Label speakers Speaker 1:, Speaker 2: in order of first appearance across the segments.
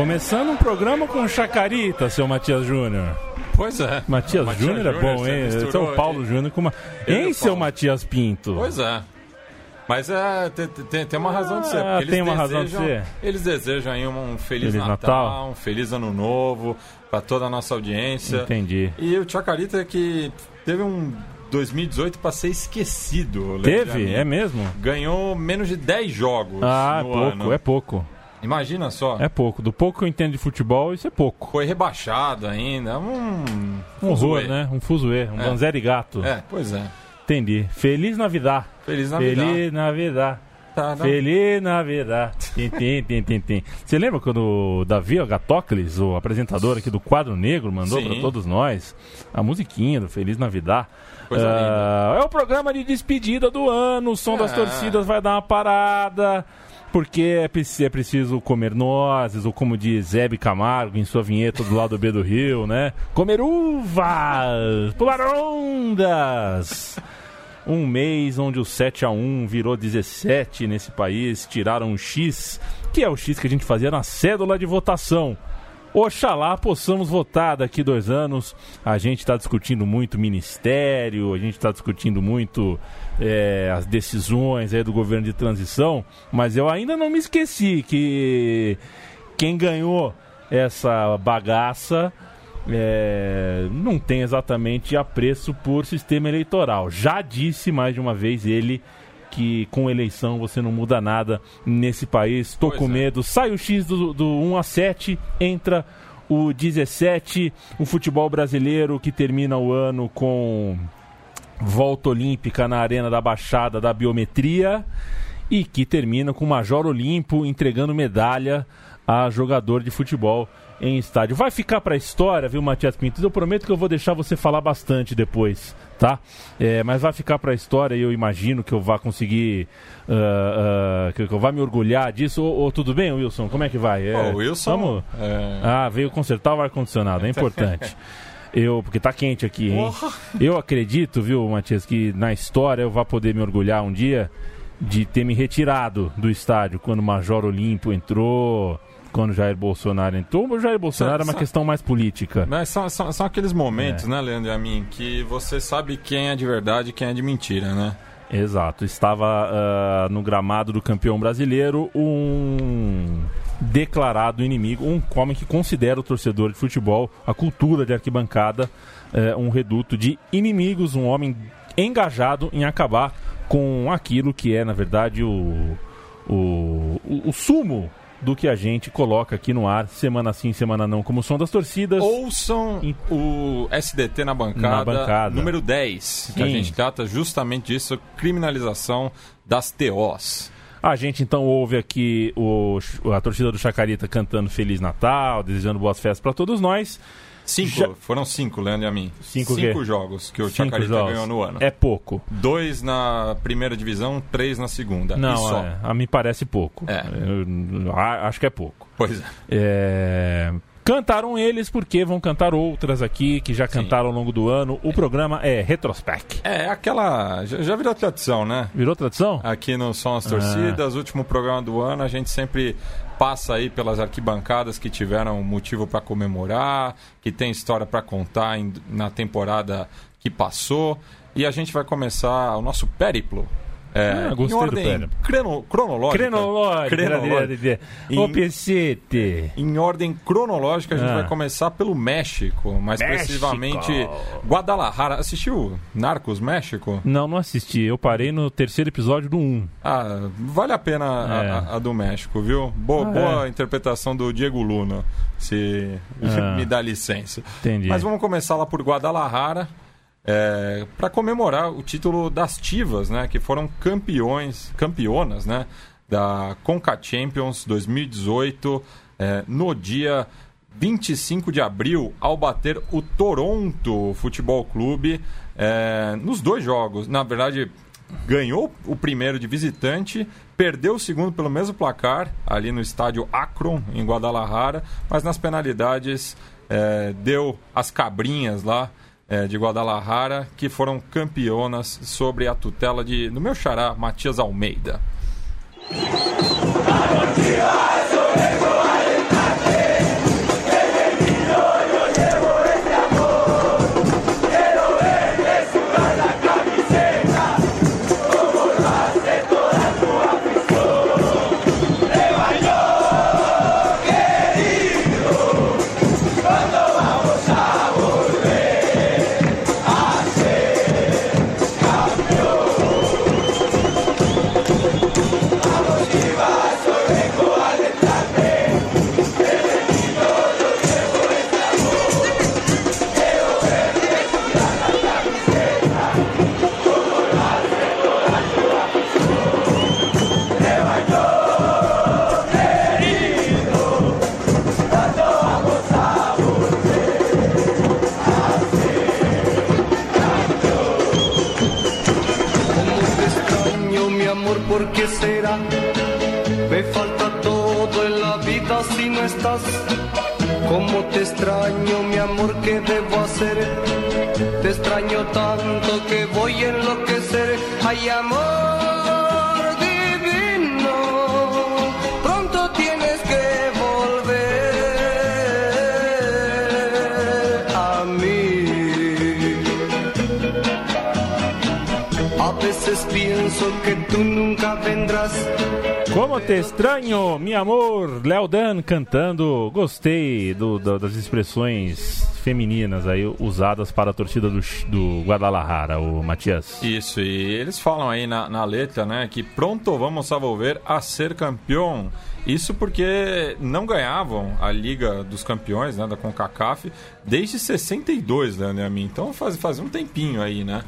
Speaker 1: Começando um programa com Chacarita, seu Matias Júnior.
Speaker 2: Pois é.
Speaker 1: Matias,
Speaker 2: Matias
Speaker 1: Júnior é bom, hein? São Paulo. Júnior com uma. Hein,
Speaker 2: o
Speaker 1: seu. Matias Pinto?
Speaker 2: Pois é. Mas é, tem, tem, uma razão de ser.
Speaker 1: Ah, tem uma razão de
Speaker 2: desejam-
Speaker 1: ser.
Speaker 2: Eles desejam aí um Feliz,
Speaker 1: Feliz
Speaker 2: Natal,
Speaker 1: Natal.
Speaker 2: um Feliz Ano Novo para toda a nossa audiência.
Speaker 1: Entendi.
Speaker 2: E o Chacarita que teve um 2018 para ser esquecido.
Speaker 1: Teve? É mesmo?
Speaker 2: Ganhou menos de 10 jogos
Speaker 1: Ah, é pouco,
Speaker 2: ano.
Speaker 1: é pouco.
Speaker 2: Imagina só.
Speaker 1: É pouco. Do pouco que eu entendo de futebol, isso é pouco.
Speaker 2: Foi rebaixado ainda. Um,
Speaker 1: Um horror, né? Um fuzuê, um
Speaker 2: É.
Speaker 1: banzé gato.
Speaker 2: É, pois é.
Speaker 1: Entendi. Feliz Navidad.
Speaker 2: Feliz Navidad.
Speaker 1: Feliz Navidad.
Speaker 2: Tá, tá.
Speaker 1: Feliz Navidad. Tim, tim, tim, tim, tim. Você lembra quando o Davi Agatócles, o apresentador aqui do Quadro Negro, mandou para todos nós a musiquinha do Feliz Navidad? Ah, é o programa de despedida do ano, o som das
Speaker 2: É.
Speaker 1: torcidas vai dar uma parada. Porque é, é preciso comer nozes, ou como diz Hebe Camargo em sua vinheta do lado B do Rio, né? Comer uvas, pular ondas. Um mês onde o 7 a 1 virou 17 nesse país, tiraram o X, que é o X que a gente fazia na cédula de votação. Oxalá possamos votar daqui dois anos. A gente está discutindo muito ministério, a gente está discutindo muito é, as decisões aí do governo de transição, mas eu ainda não me esqueci que quem ganhou essa bagaça é, não tem exatamente apreço por sistema eleitoral. Já disse mais de uma vez ele que com eleição você não muda nada nesse país. Tô
Speaker 2: Pois
Speaker 1: com
Speaker 2: é.
Speaker 1: medo. Sai o X do, do 1 a 7, entra o 17, o futebol brasileiro que termina o ano com volta olímpica na Arena da Baixada da Biometria e que termina com o Major Olimpo entregando medalha a jogador de futebol em estádio. Vai ficar para a história, viu, Matias Pinto? Eu prometo que eu vou deixar você falar bastante depois, tá? É, mas vai ficar para a história e eu imagino que eu vá conseguir, ah, ah, que eu vá me orgulhar disso. Ô, ô, tudo bem, Wilson? Como é que vai? É,
Speaker 2: Pô, o Wilson.
Speaker 1: Vamos...
Speaker 2: é,
Speaker 1: Ah, veio consertar o ar-condicionado, é importante. Eu, porque tá quente aqui, hein? Eu acredito, viu, Matias, que na história eu vá poder me orgulhar um dia de ter me retirado do estádio quando o Major Olimpo entrou, quando o Jair Bolsonaro entrou. O Jair Bolsonaro é uma
Speaker 2: Sa-
Speaker 1: questão mais política.
Speaker 2: Mas são, são, são aqueles momentos,
Speaker 1: É.
Speaker 2: né, Leandro e a mim, que você sabe quem é de verdade e quem é de mentira, né?
Speaker 1: Exato. Estava ah, no gramado do campeão brasileiro um declarado inimigo, um homem que considera o torcedor de futebol, a cultura de arquibancada, eh, um reduto de inimigos, um homem engajado em acabar com aquilo que é, na verdade, o, o, o, o sumo do que a gente coloca aqui no ar, semana sim, semana não, como som das torcidas.
Speaker 2: Ouçam
Speaker 1: Em-
Speaker 2: o SDT na bancada,
Speaker 1: Na bancada.
Speaker 2: número 10, que a
Speaker 1: Sim.
Speaker 2: gente trata justamente disso, criminalização das TOs.
Speaker 1: A gente então ouve aqui o, a torcida do Chacarita cantando Feliz Natal, desejando boas festas para todos nós.
Speaker 2: Cinco,
Speaker 1: Já-
Speaker 2: foram cinco, Leandro e a mim.
Speaker 1: Cinco o quê?
Speaker 2: jogos que o
Speaker 1: Cinco
Speaker 2: Chacarita
Speaker 1: jogos.
Speaker 2: ganhou no ano.
Speaker 1: É pouco.
Speaker 2: Dois na primeira divisão, três na segunda.
Speaker 1: Não, é, a me parece pouco.
Speaker 2: É.
Speaker 1: Eu- a- acho que é pouco.
Speaker 2: Pois é.
Speaker 1: É, Cantaram eles porque vão cantar outras aqui que já
Speaker 2: Sim.
Speaker 1: cantaram ao longo do ano. O programa é Retrospec.
Speaker 2: É aquela. Já, já virou tradição, né?
Speaker 1: Virou tradição?
Speaker 2: Aqui no Som
Speaker 1: Ah.
Speaker 2: as Torcidas, último programa do ano, a gente sempre passa aí pelas arquibancadas que tiveram motivo para comemorar, que tem história para contar em- na temporada que passou. E a gente vai começar o nosso périplo. É,
Speaker 1: Ah, gostei
Speaker 2: em
Speaker 1: do
Speaker 2: ordem creno- cronológica.
Speaker 1: Cronológico.
Speaker 2: Cronológica.
Speaker 1: Ô,
Speaker 2: Em-. Em ordem cronológica, a gente
Speaker 1: Ah.
Speaker 2: vai começar pelo México, mais
Speaker 1: México.
Speaker 2: precisamente Guadalajara. Assistiu Narcos México?
Speaker 1: Não, não assisti. Eu parei no terceiro episódio do 1.
Speaker 2: Ah, vale a pena a-
Speaker 1: É.
Speaker 2: a, a do México, viu? Boa,
Speaker 1: Ah,
Speaker 2: boa
Speaker 1: é.
Speaker 2: interpretação do Diego Luna, se
Speaker 1: Ah.
Speaker 2: me dá licença.
Speaker 1: Entendi.
Speaker 2: Mas vamos começar lá por Guadalajara. Para comemorar o título das Tivas, né, que foram campeões, campeonas, né, da Conca Champions 2018, é, no dia 25 de abril, ao bater o Toronto Futebol Clube é, nos dois jogos. Na verdade, ganhou o primeiro de visitante, perdeu o segundo pelo mesmo placar, ali no estádio Akron, em Guadalajara, mas nas penalidades é, deu as cabrinhas lá é, de Guadalajara, que foram campeonas sobre a tutela de, do meu xará, Matias Almeida.
Speaker 3: Pienso que tú nunca vendrás.
Speaker 1: Como te estranho, meu amor. Léo Dan cantando. Gostei do, do, das expressões femininas aí usadas para a torcida do, do Guadalajara, o Matias.
Speaker 2: Isso, e eles falam aí na, na letra, né, que pronto vamos a volver a ser campeão. Isso porque não ganhavam a Liga dos Campeões, né, da CONCACAF, desde 62, né, a mim. Então faz, faz um tempinho aí, né?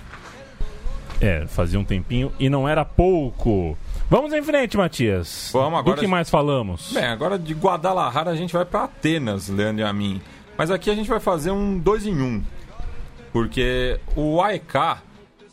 Speaker 1: É, fazia um tempinho e não era pouco. Vamos em frente, Matias.
Speaker 2: Vamos agora.
Speaker 1: Do que mais falamos?
Speaker 2: Bem, agora de Guadalajara a gente vai para Atenas, Leandro e a mim. Mas aqui a gente vai fazer um dois em um. Porque o AEK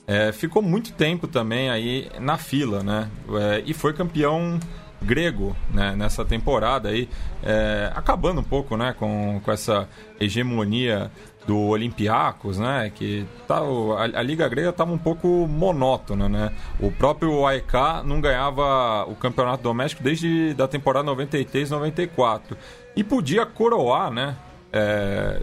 Speaker 2: é, ficou muito tempo também aí na fila, né? É, e foi campeão grego né, nessa temporada aí, é, acabando um pouco né, com, com essa hegemonia do Olympiacos, né? Que tá, a, a Liga Grega estava um pouco monótona, né? O próprio AEK não ganhava o campeonato doméstico desde da temporada 93-94 e podia coroar, né? É,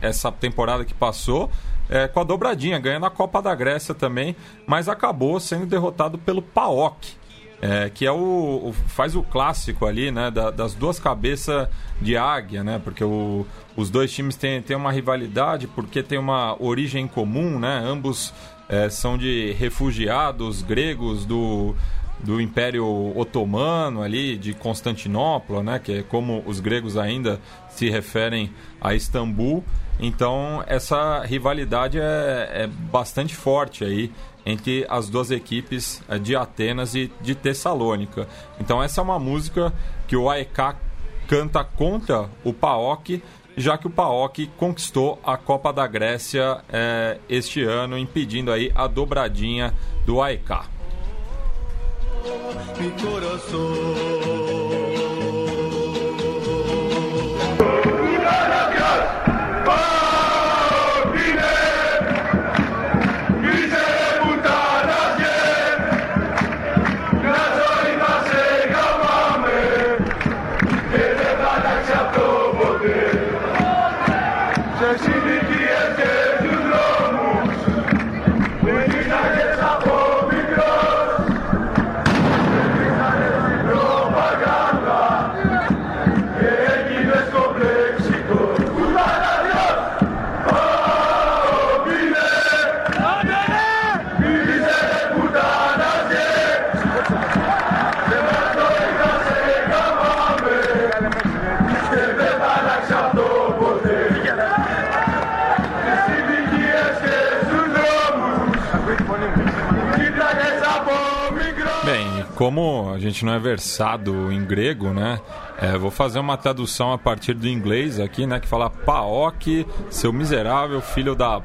Speaker 2: essa temporada que passou é, com a dobradinha, ganhando a Copa da Grécia também, mas acabou sendo derrotado pelo PAOK é, que é o, o, faz o clássico ali, né, da, das duas cabeças de águia, né, porque o, os dois times têm, têm uma rivalidade porque tem uma origem comum, né, ambos é, são de refugiados gregos do, do Império Otomano ali, de Constantinopla, né, que é como os gregos ainda se referem a Istambul. Então essa rivalidade é, é bastante forte aí entre as duas equipes eh, de Atenas e de Tessalônica. Então essa é uma música que o AEK canta contra o PAOK, já que o PAOK conquistou a Copa da Grécia é, este ano, impedindo aí a dobradinha do AEK. Dimitri como a gente não é versado em grego, né? É, vou fazer uma tradução a partir do inglês aqui, né? Que fala Paok, seu miserável filho da.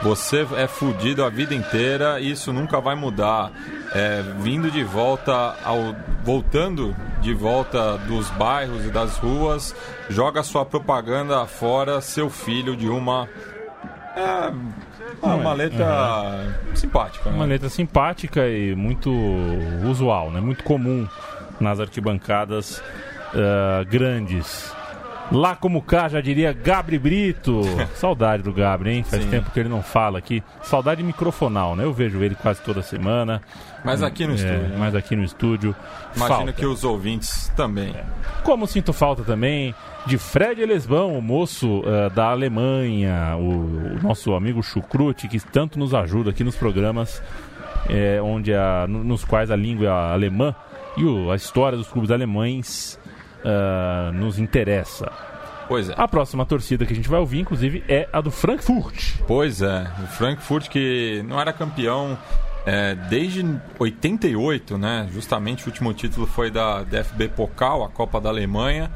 Speaker 2: Você é fudido a vida inteira isso nunca vai mudar. É, vindo de volta ao. voltando de volta dos bairros e das ruas, joga sua propaganda fora, seu filho de uma. É, ah, uma letra uhum. simpática. Né?
Speaker 1: Uma letra simpática e muito usual, né? muito comum nas arquibancadas uh, grandes. Lá como cá, já diria Gabri Brito. Saudade do Gabri, hein? Faz Sim. tempo que ele não fala aqui. Saudade microfonal, né? Eu vejo ele quase toda semana.
Speaker 2: Mas aqui no é, estúdio. Né?
Speaker 1: Mas aqui no estúdio.
Speaker 2: Imagino falta. que os ouvintes também. É.
Speaker 1: Como sinto falta também de Fred Lesbão, o moço uh, da Alemanha, o, o, nosso amigo Chucrute, que tanto nos ajuda aqui nos programas é, onde a, nos quais a língua alemã e o, a história dos clubes alemães uh, nos interessa.
Speaker 2: Pois é.
Speaker 1: A próxima torcida que a gente vai ouvir, inclusive, é a do Frankfurt.
Speaker 2: Pois é, o Frankfurt que não era campeão é, desde 88, né? Justamente o último título foi da DFB Pokal, a Copa da Alemanha.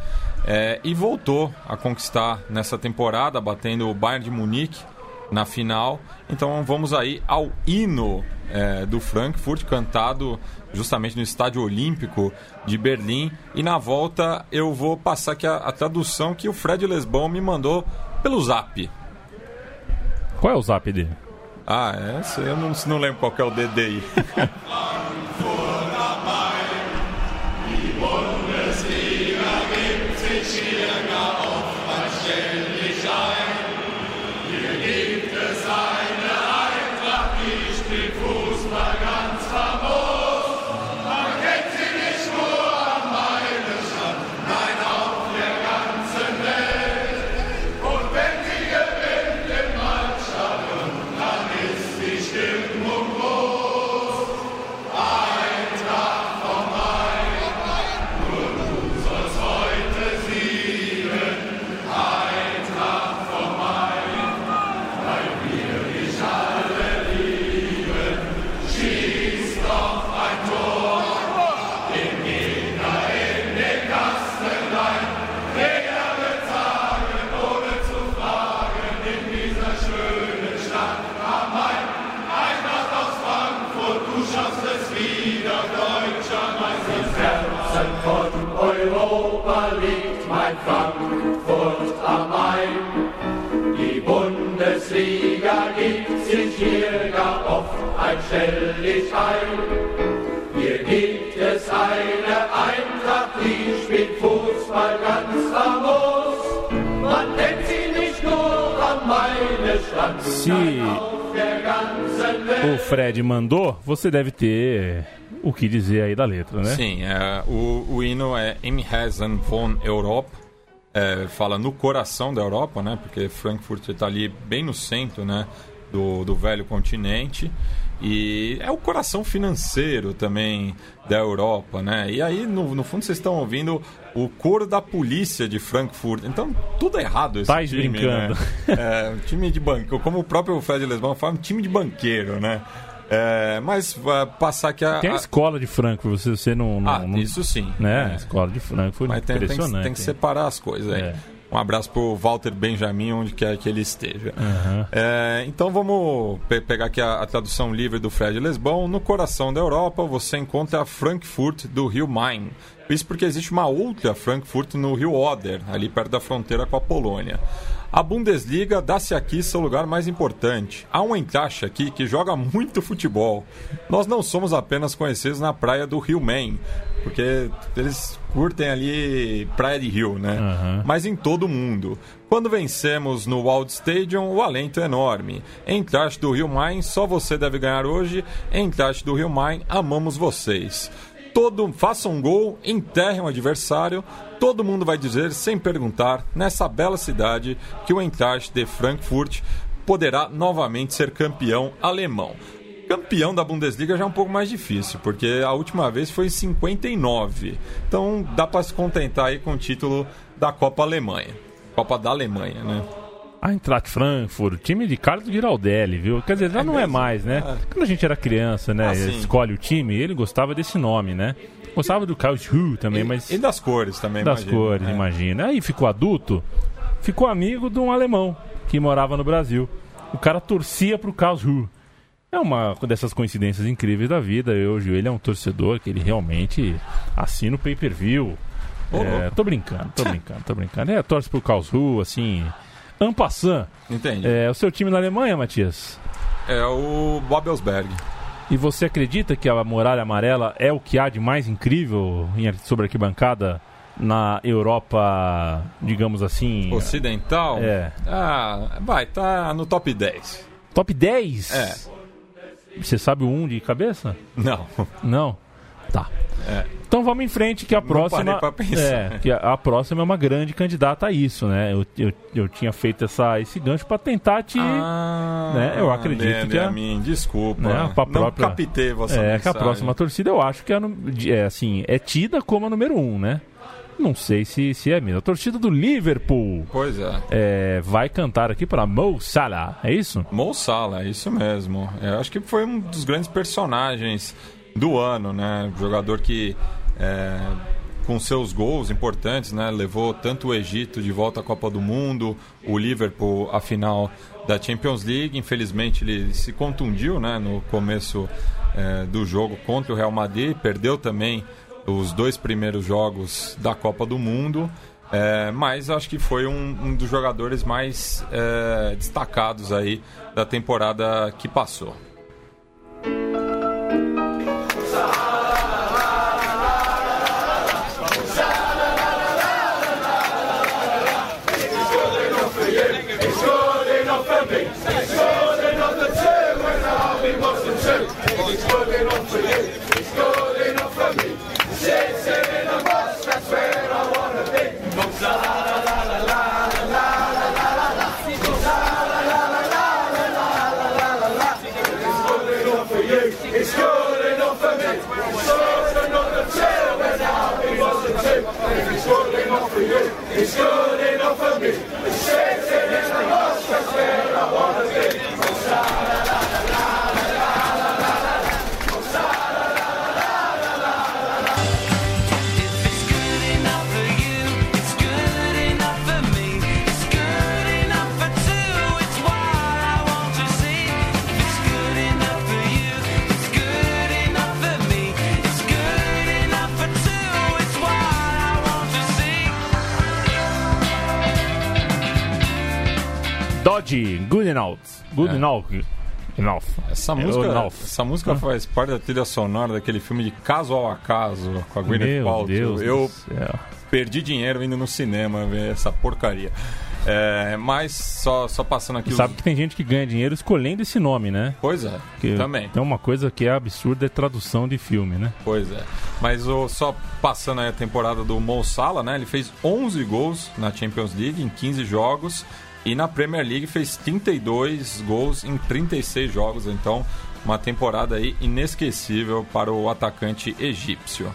Speaker 2: É, e voltou a conquistar nessa temporada, batendo o Bayern de Munique na final. Então vamos aí ao hino é, do Frankfurt, cantado justamente no Estádio Olímpico de Berlim. E na volta eu vou passar aqui a, a tradução que o Fred Lesbão me mandou pelo zap.
Speaker 1: Qual é o zap dele?
Speaker 2: Ah, é? Eu não, não lembro qual é o DDI.
Speaker 4: Hier gibt es eine Eintracht, die spielt Fußball ganz famos. Man sie nicht nur am Maine-Strand,
Speaker 1: Se
Speaker 4: auf der ganzen Welt.
Speaker 1: o Fred mandou, você deve ter o que dizer aí da letra, né?
Speaker 2: Sim, é, o, o hino é Im Herzen von Europa, é, fala no coração da Europa, né? Porque Frankfurt está ali bem no centro, né? Do, do velho continente e é o coração financeiro também da Europa, né? E aí no, no fundo vocês estão ouvindo o coro da polícia de Frankfurt. Então tudo errado esse
Speaker 1: Tais
Speaker 2: time,
Speaker 1: brincando.
Speaker 2: né? É, um time de banco, como o próprio Fred Lesbão fala, um time de banqueiro, né? É, mas vai passar aqui a,
Speaker 1: Tem a
Speaker 2: a-
Speaker 1: escola de Frankfurt, você, você não, não,
Speaker 2: ah,
Speaker 1: não-
Speaker 2: isso sim.
Speaker 1: né? A
Speaker 2: É.
Speaker 1: escola de Frankfurt,
Speaker 2: Mas tem, tem que- tem que separar as coisas aí.
Speaker 1: É.
Speaker 2: Um abraço pro Walter Benjamin, onde quer que ele esteja.
Speaker 1: Aham.
Speaker 2: É, então vamos pe- pegar aqui a, a tradução livre do Fred Lesbão. No coração da Europa você encontra a Frankfurt do rio Main. Isso porque existe uma outra Frankfurt no rio Oder, ali perto da fronteira com a Polônia. A Bundesliga dá-se aqui seu lugar mais importante. Há um encaixe aqui que joga muito futebol. Nós não somos apenas conhecidos na praia do Rio Main, porque eles curtem ali praia de rio, né?
Speaker 1: Aham.
Speaker 2: mas em todo o mundo. Quando vencemos no Wald Stadium, o alento é enorme. Em Trash do Rio Main, só você deve ganhar hoje. Em Trash do Rio Main, amamos vocês. Todo, faça um gol, enterre um adversário. Todo mundo vai dizer, sem perguntar, nessa bela cidade, que o Eintracht de Frankfurt poderá novamente ser campeão alemão. Campeão da Bundesliga já é um pouco mais difícil, porque a última vez foi em 59. Então dá para se contentar aí com o título da Copa Alemanha. Copa da Alemanha, né?
Speaker 1: Eintracht Frankfurt, time de Carlos Giraldelli, viu? Quer dizer, já
Speaker 2: É
Speaker 1: não é
Speaker 2: mesmo?
Speaker 1: mais, né?
Speaker 2: É.
Speaker 1: Quando a gente era criança, né?
Speaker 2: Ah,
Speaker 1: escolhe o time, ele gostava desse nome, né? Gostava do Karlsruhe também,
Speaker 2: E,
Speaker 1: mas
Speaker 2: e das cores também,
Speaker 1: das
Speaker 2: imagino,
Speaker 1: cores,
Speaker 2: né?
Speaker 1: imagina. Aí ficou adulto, ficou amigo de um alemão que morava no Brasil. O cara torcia pro Karlsruhe. É uma dessas coincidências incríveis da vida. Hoje ele é um torcedor que ele realmente assina o pay-per-view. É, tô brincando, tô brincando, tô brincando. É, torce pro Karlsruhe, assim, ampassant.
Speaker 2: Entendi.
Speaker 1: É o seu time na Alemanha, Matias?
Speaker 2: É o Babelsberg.
Speaker 1: E você acredita que a Muralha Amarela é o que há de mais incrível em, sobre arquibancada na Europa, digamos assim?
Speaker 2: Ocidental?
Speaker 1: É.
Speaker 2: Ah, vai, tá no top 10.
Speaker 1: Top 10?
Speaker 2: É.
Speaker 1: Você sabe o 1 de cabeça?
Speaker 2: Não.
Speaker 1: Não? Tá.
Speaker 2: É.
Speaker 1: Então vamos em frente, que a próxima. É, que a, a próxima é uma grande candidata a isso, né? Eu, eu, eu tinha feito essa, esse gancho pra tentar te.
Speaker 2: Ah,
Speaker 1: Né, eu acredito
Speaker 2: né,
Speaker 1: que a-
Speaker 2: mim, desculpa.
Speaker 1: Né, pra
Speaker 2: Não
Speaker 1: própria-
Speaker 2: captei vossa
Speaker 1: é, que a
Speaker 2: mensagem.
Speaker 1: próxima torcida eu acho que é, é, assim, é tida como a número 1, né? Não sei se, se é mesmo. A torcida do Liverpool
Speaker 2: Pois é.
Speaker 1: é, vai cantar aqui para Mo Salah, é isso?
Speaker 2: Mo Salah, é isso mesmo. Eu acho que foi um dos grandes personagens do ano, né? Jogador que é, com seus gols importantes, né? Levou tanto o Egito de volta à Copa do Mundo, o Liverpool à final da Champions League. Infelizmente ele se contundiu, né? No começo é, do jogo contra o Real Madrid, perdeu também os dois primeiros jogos da Copa do Mundo. É, mas acho que foi um, um dos jogadores mais é, destacados aí da temporada que passou.
Speaker 4: Good
Speaker 2: É. Essa música, essa música faz parte da trilha sonora daquele filme de Caso ao Acaso com a Gwyneth Paltrow. Eu perdi dinheiro indo no cinema ver essa porcaria. É, mas só, só passando aqui
Speaker 1: Sabe que tem gente que ganha dinheiro escolhendo esse nome, né?
Speaker 2: Pois é,
Speaker 1: Que
Speaker 2: também.
Speaker 1: Tem uma coisa que é absurda, é tradução de filme, né?
Speaker 2: Pois é. Mas o, só passando aí a temporada do Mo Salah, né? Ele fez 11 gols na Champions League em 15 jogos e na Premier League fez 32 gols em 36 jogos. Então, uma temporada aí inesquecível para o atacante egípcio.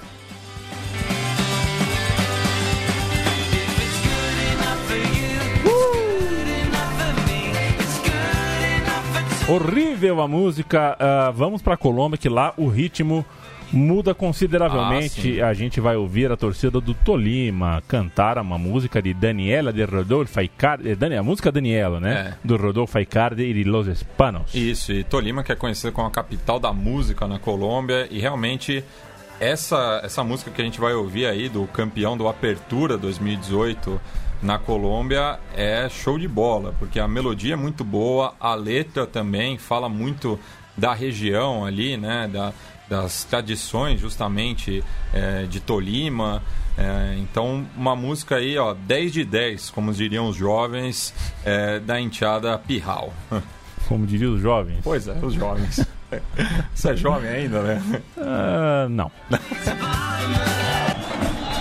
Speaker 1: Horrível a música. ah, vamos pra Colômbia, que lá o ritmo muda consideravelmente.
Speaker 2: Ah,
Speaker 1: a gente vai ouvir a torcida do Tolima cantar uma música de Daniela de Rodolfo Icardi. eh, A música Daniela, né?
Speaker 2: É.
Speaker 1: Do Rodolfo Icardi e de Los Hispanos.
Speaker 2: Isso, e Tolima, que é conhecida como a capital da música na Colômbia, e realmente essa, essa música que a gente vai ouvir aí, do campeão do Apertura 2018 na Colômbia, é show de bola, porque a melodia é muito boa, a letra também fala muito da região ali, né, da, das tradições justamente é, de Tolima. É, então, uma música aí, ó, 10 de 10, como diriam os jovens, é, da enteada Pirral.
Speaker 1: Como diriam os jovens.
Speaker 2: Pois é, os jovens. Você é jovem ainda, né?
Speaker 1: Ah, não.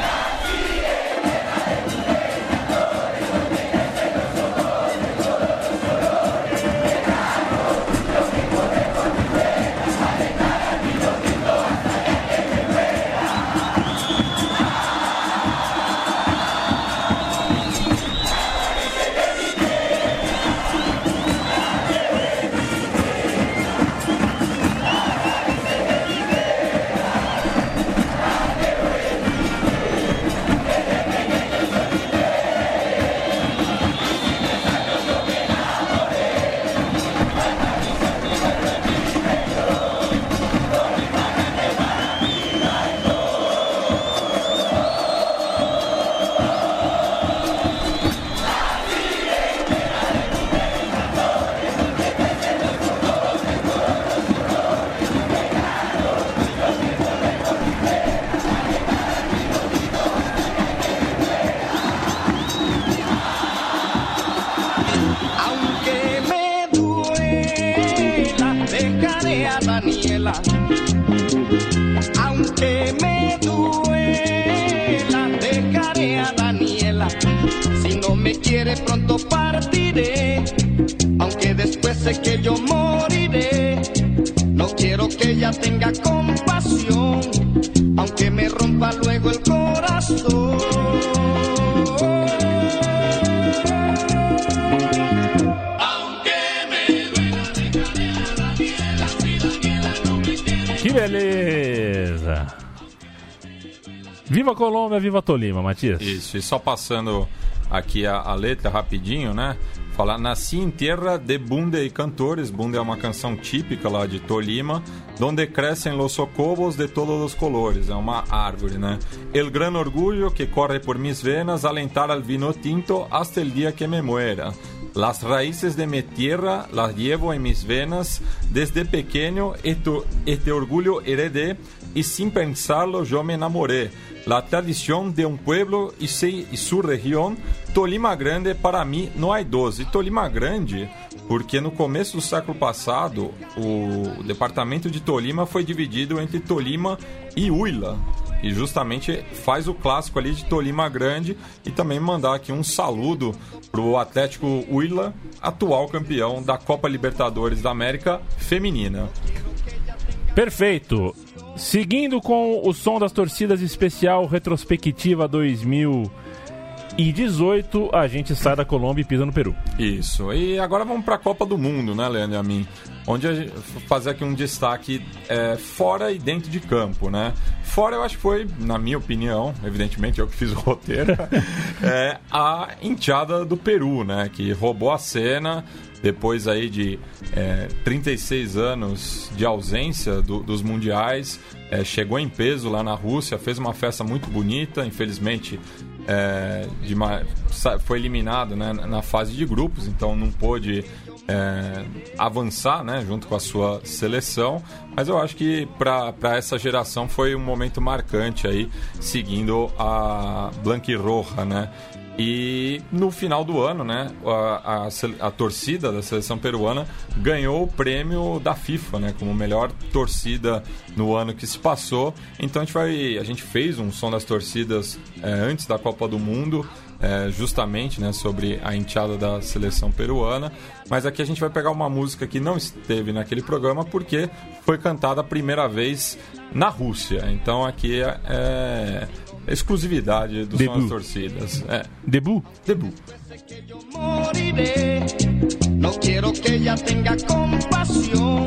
Speaker 1: Viva Colômbia, viva Tolima, Matias.
Speaker 2: Isso, e só passando aqui a, a letra rapidinho, né? Falar, nasci em terra de bunde e cantores. Bunde é uma canção típica lá de Tolima, donde crescem los socobos de todos os colores. É uma árvore, né? El gran orgullo que corre por mis venas, alentar al vino tinto hasta el día que me muera. Las raíces de mi tierra las llevo en mis venas. Desde pequeño este, este orgullo heredé y sin pensarlo yo me enamoré. La tradición de un pueblo y, se- y su región, Tolima Grande, para mim não há dos. E Tolima Grande, porque no começo do século passado, o departamento de Tolima foi dividido entre Tolima e Huila. E justamente faz o clássico ali de Tolima Grande e também mandar aqui um saludo pro Atlético Huila, atual campeão da Copa Libertadores da América Feminina.
Speaker 1: Perfeito. Seguindo com o som das torcidas especial retrospectiva 2018, a gente sai da Colômbia e pisa no Peru.
Speaker 2: Isso. E agora vamos para a Copa do Mundo, né, Leandro e a mim? Onde a gente fazer aqui um destaque é, fora e dentro de campo, né? Fora eu acho que foi, na minha opinião, evidentemente eu que fiz o roteiro, é, a enteada do Peru, né? Que roubou a cena depois aí de é, 36 anos de ausência do- dos mundiais, é, chegou em peso lá na Rússia, fez uma festa muito bonita, infelizmente é, foi eliminado né, na fase de grupos, então não pôde é, avançar né, junto com a sua seleção. Mas eu acho que para essa geração foi um momento marcante aí, seguindo a Blanquirroja, né? E no final do ano, né, a, a a torcida da seleção peruana ganhou o prêmio da FIFA, né, como melhor torcida no ano que se passou. Então a gente vai, a gente fez um som das torcidas é, antes da Copa do Mundo, é, justamente, né, sobre a enteada da seleção peruana. Mas aqui a gente vai pegar uma música que não esteve naquele programa porque foi cantada a primeira vez na Rússia. Então aqui é, é exclusividade do som
Speaker 1: Debut.
Speaker 2: das torcidas. É.
Speaker 1: Debu?
Speaker 2: Debut.
Speaker 5: quiero que ella tenga compasión.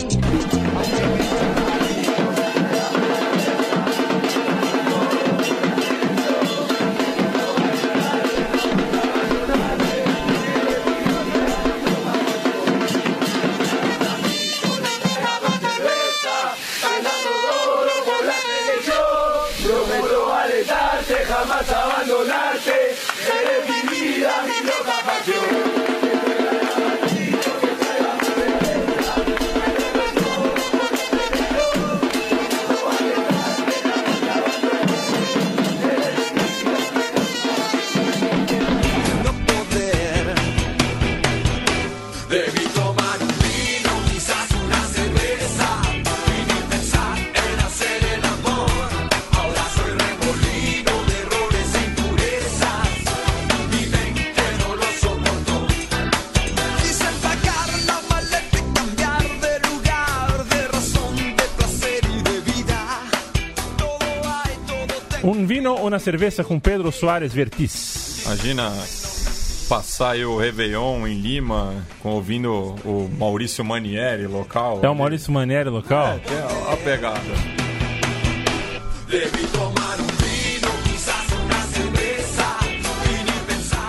Speaker 1: Uma cerveja com Pedro Soares Vertiz.
Speaker 2: Imagina passar aí o Réveillon em Lima, com, ouvindo o Maurício Manieri, local.
Speaker 1: É o Maurício Manieri local?
Speaker 2: Que é a pegada.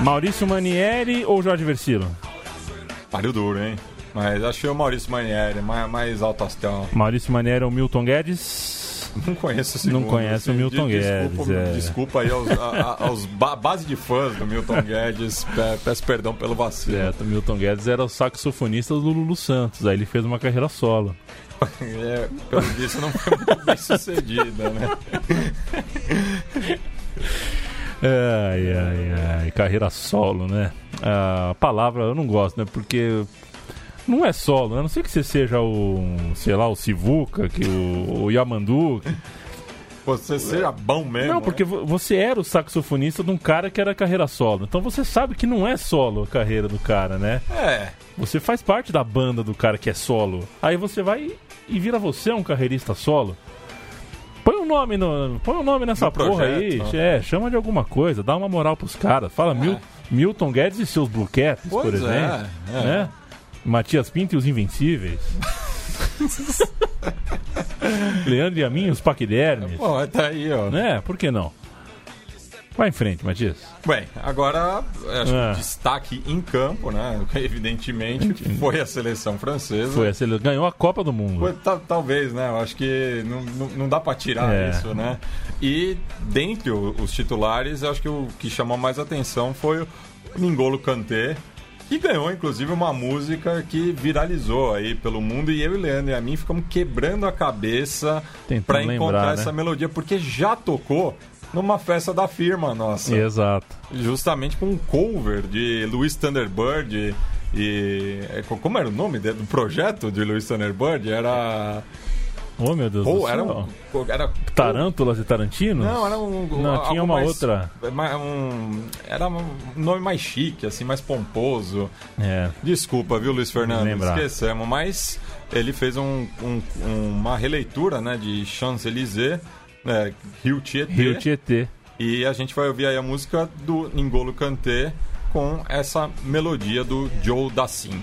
Speaker 1: Maurício Manieri ou Jorge Versilo?
Speaker 2: Pariu duro, hein? Mas achei o Maurício Manieri, mais, mais alto astral.
Speaker 1: Maurício Manieri ou Milton Guedes?
Speaker 2: Não conheço o segundo.
Speaker 1: Não conhece o Milton
Speaker 2: de-
Speaker 1: Guedes,
Speaker 2: Desculpa,
Speaker 1: é.
Speaker 2: desculpa aí aos, a- aos ba- base de fãs do Milton Guedes. Pe- Peço perdão pelo vacilo.
Speaker 1: Certo, Milton Guedes era o saxofonista do Lulu Santos, aí ele fez uma carreira solo.
Speaker 2: É, pelo visto não foi muito bem sucedida, né?
Speaker 1: Ai, ai, ai, carreira solo, né? A palavra eu não gosto, né? Porque não é solo, né? A não sei que você seja o, sei lá, o Sivuca, que o, o Yamandu. que-
Speaker 2: Você seja bom mesmo.
Speaker 1: Não, porque
Speaker 2: né?
Speaker 1: vo- você era o saxofonista de um cara que era carreira solo. Então você sabe que não é solo a carreira do cara, né?
Speaker 2: É,
Speaker 1: Você faz parte da banda do cara que é solo. Aí você vai e vira você um carreirista solo. Põe um nome no, põe um nome nessa
Speaker 2: No
Speaker 1: porra aí.
Speaker 2: projeto,
Speaker 1: É, chama de alguma coisa, dá uma moral pros caras. Fala Mil- Milton Guedes e seus Blue Caps, por
Speaker 2: é,
Speaker 1: exemplo,
Speaker 2: é.
Speaker 1: né? Matias Pinto e os Invencíveis. Leandro e a mim, os Paquidermes.
Speaker 2: Pô, tá aí, ó.
Speaker 1: Né? Por que não? Vai em frente, Matias.
Speaker 2: Bem, agora acho
Speaker 1: Ah.
Speaker 2: que o destaque em campo, né? Evidentemente, foi a seleção francesa.
Speaker 1: Foi, assim, ele ganhou a Copa do Mundo.
Speaker 2: Foi, ta- talvez, né? Eu acho que não, não, não dá pra tirar
Speaker 1: É.
Speaker 2: isso, né? E dentre os titulares, acho que o que chamou mais atenção foi o Ningolo Kanté, que ganhou, inclusive, uma música que viralizou aí pelo mundo. E eu e o Leandro e a mim ficamos quebrando a cabeça
Speaker 1: lembrar,
Speaker 2: encontrar
Speaker 1: né?
Speaker 2: essa melodia, porque já tocou numa festa da firma nossa
Speaker 1: Exato.
Speaker 2: justamente com um cover de Louis Thunderbird e co- como era o nome do projeto de Louis Thunderbird era
Speaker 1: Oh, meu Deus do
Speaker 2: ou
Speaker 1: céu.
Speaker 2: era um era
Speaker 1: Tarântulas e Tarantinos?
Speaker 2: não era um
Speaker 1: Não, tinha uma
Speaker 2: mais-
Speaker 1: outra.
Speaker 2: ma- um, era um nome mais chique assim mais pomposo
Speaker 1: É.
Speaker 2: Desculpa, viu, Luiz Fernando? Esquecemos, mas ele fez um- um- uma releitura né, de Champs-Élysées, né, Rio Tietê.
Speaker 1: Rio Tietê.
Speaker 2: E a gente vai ouvir aí a música do N'Golo Kanté com essa melodia do Joe Dassin.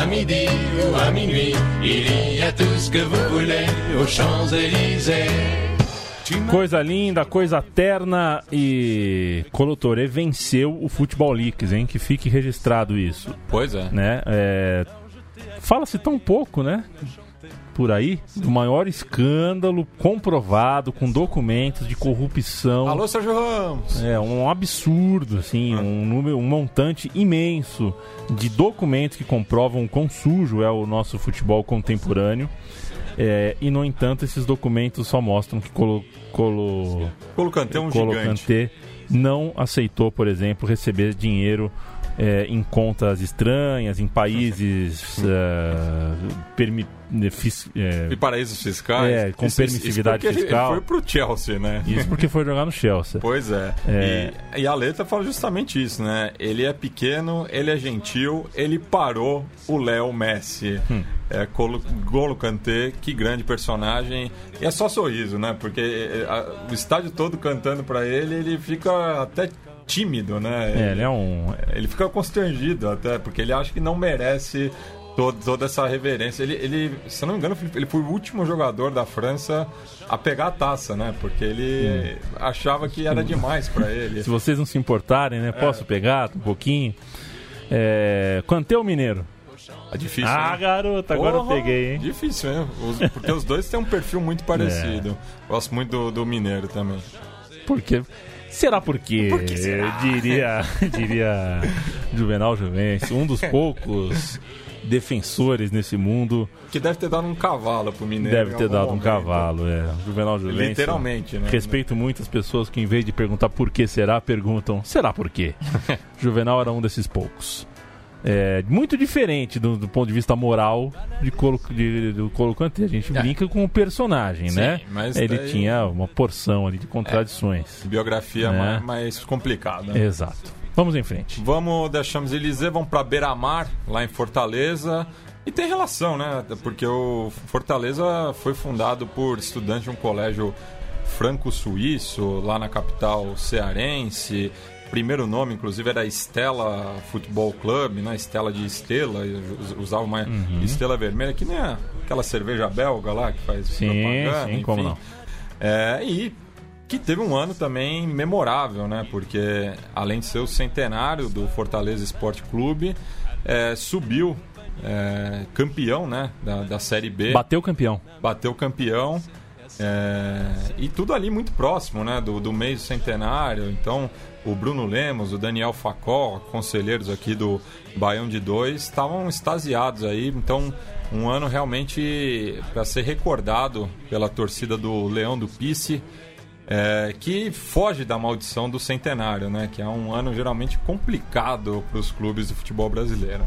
Speaker 6: à midi ou à minuit, il y a tout ce que vous voulez aux Champs-Élysées.
Speaker 1: Coisa linda, coisa terna e Colotoré venceu o Futebol Leaks, hein? Que fique registrado isso,
Speaker 2: Pois é.
Speaker 1: né? É, Fala-se tão pouco, né? Por aí, do maior escândalo comprovado com documentos de corrupção.
Speaker 2: Alô, Sérgio Ramos!
Speaker 1: É um absurdo, assim, um número, um montante imenso de documentos que comprovam o quão sujo é o nosso futebol contemporâneo. É, e no entanto, esses documentos só mostram que Colo, Colo,
Speaker 2: Colo Kanté é um
Speaker 1: Colo
Speaker 2: gigante.
Speaker 1: Kanté não aceitou, por exemplo, receber dinheiro é, em contas estranhas, em países é, permi, fis- é,
Speaker 2: E paraísos fiscais.
Speaker 1: É, com
Speaker 2: Isso- isso
Speaker 1: permissividade
Speaker 2: ele-
Speaker 1: fiscal.
Speaker 2: Ele foi pro Chelsea, né?
Speaker 1: isso porque foi jogar no Chelsea.
Speaker 2: Pois é.
Speaker 1: É.
Speaker 2: E, e a letra fala justamente isso, né? Ele é pequeno, ele é gentil, ele parou o Léo Messi.
Speaker 1: Hum.
Speaker 2: É, Colo, Golo Kanté, que grande personagem. E é só sorriso, né? Porque é, a- o estádio todo cantando pra ele, ele fica até tímido, né?
Speaker 1: É, ele é um.
Speaker 2: Ele fica constrangido até, porque ele acha que não merece toda essa reverência. Ele, ele, se eu não me engano, ele foi o último jogador da França a pegar a taça, né? Porque ele achava que era demais pra ele.
Speaker 1: Se vocês não se importarem, né? Posso pegar um pouquinho? É... Quanto é o Mineiro?
Speaker 2: É difícil,
Speaker 1: Ah,
Speaker 2: né?
Speaker 1: garoto, agora eu
Speaker 2: Porra,
Speaker 1: peguei, hein?
Speaker 2: Difícil, hein? Os- porque os dois têm um perfil muito parecido.
Speaker 1: É.
Speaker 2: Gosto muito do, do Mineiro também.
Speaker 1: Porque. Será por quê?
Speaker 2: Por que será?
Speaker 1: Diria, diria Juvenal Juvencio, um dos poucos defensores nesse mundo.
Speaker 2: Que deve ter dado um cavalo pro Mineiro.
Speaker 1: Deve ter dado um
Speaker 2: momento.
Speaker 1: cavalo, é. Juvenal Juvencio.
Speaker 2: Literalmente, né?
Speaker 1: Respeito muitas pessoas que, em vez de perguntar por que será, perguntam será por quê? Juvenal era um desses poucos. É, muito diferente do, do ponto de vista moral de Colo, de, do Colo Kanté. A gente
Speaker 2: É.
Speaker 1: brinca com o personagem,
Speaker 2: Sim,
Speaker 1: né? Ele
Speaker 2: daí-
Speaker 1: tinha uma porção ali de contradições.
Speaker 2: Biografia
Speaker 1: É.
Speaker 2: mais, mais complicada.
Speaker 1: Exato. Vamos em frente.
Speaker 2: Vamos da Champs-Élysées, vamos para Beira-Mar, lá em Fortaleza. E tem relação, né? Porque o Fortaleza foi fundado por estudantes de um colégio franco-suíço, lá na capital cearense. Primeiro nome, inclusive, era Estela Futebol Club, né? Estela de Estrela, us- usava uma estrela vermelha, que nem aquela cerveja belga lá que faz
Speaker 1: Sim,
Speaker 2: propaganda,
Speaker 1: sim, como
Speaker 2: enfim.
Speaker 1: não.
Speaker 2: É, e que teve um ano também memorável, né? Porque além de ser o centenário do Fortaleza Esporte Clube, é, subiu é, campeão, né? Da, da Série B
Speaker 1: Bateu o campeão.
Speaker 2: bateu campeão. É, e tudo ali muito próximo, né? Do, do mês centenário. Então, o Bruno Lemos, o Daniel Facó, conselheiros aqui do Baião de Dois, estavam extasiados aí. Então, um ano realmente para ser recordado pela torcida do Leão do Pice. é, que foge da maldição do centenário, né? Que é um ano geralmente complicado para os clubes do futebol brasileiro.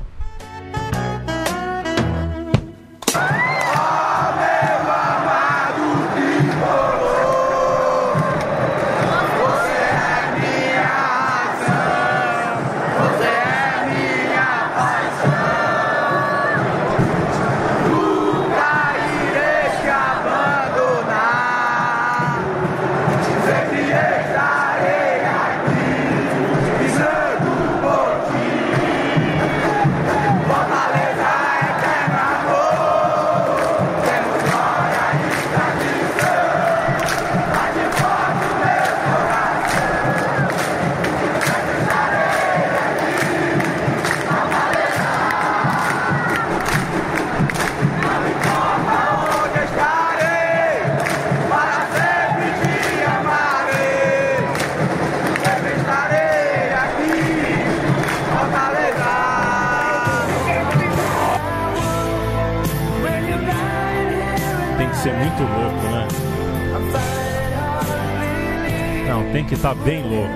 Speaker 1: Que estar bem louco.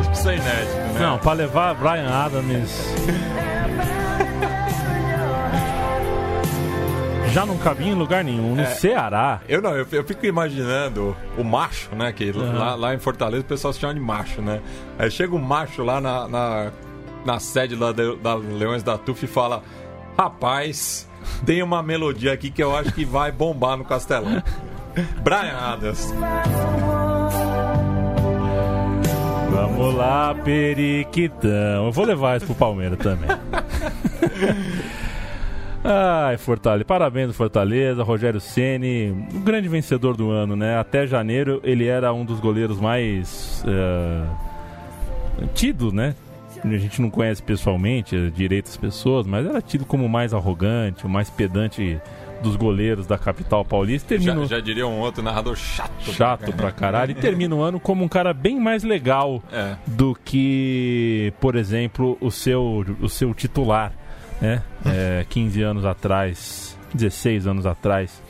Speaker 2: Acho que isso é inédito, né?
Speaker 1: Não, pra levar Brian Adams. Já não cabia em lugar nenhum. No
Speaker 2: É.
Speaker 1: Ceará.
Speaker 2: Eu não, eu, eu fico imaginando o macho, né? Que
Speaker 1: Aham.
Speaker 2: lá, lá em Fortaleza o pessoal se chama de macho, né? Aí chega um macho lá na, na, na sede da, da Leões da TUF e fala: Rapaz, tem uma melodia aqui que eu acho que vai bombar no Castelão. Brian Adams.
Speaker 1: Vamos lá, Periquitão. Eu vou levar isso pro Palmeiras também. Ai, Fortaleza. Parabéns, Fortaleza. Rogério Ceni, um grande vencedor do ano, né? Até janeiro ele era um dos goleiros mais eh, tido, né? A gente não conhece pessoalmente eh, direito as pessoas, mas era tido como o mais arrogante, o mais pedante dos goleiros da capital paulista.
Speaker 2: Já,
Speaker 1: Terminou
Speaker 2: já diria um outro narrador chato.
Speaker 1: chato pra caralho e termina o ano como um cara bem mais legal
Speaker 2: É.
Speaker 1: do que, por exemplo, o seu, o seu titular, né? É, 15 anos atrás, 16 anos atrás,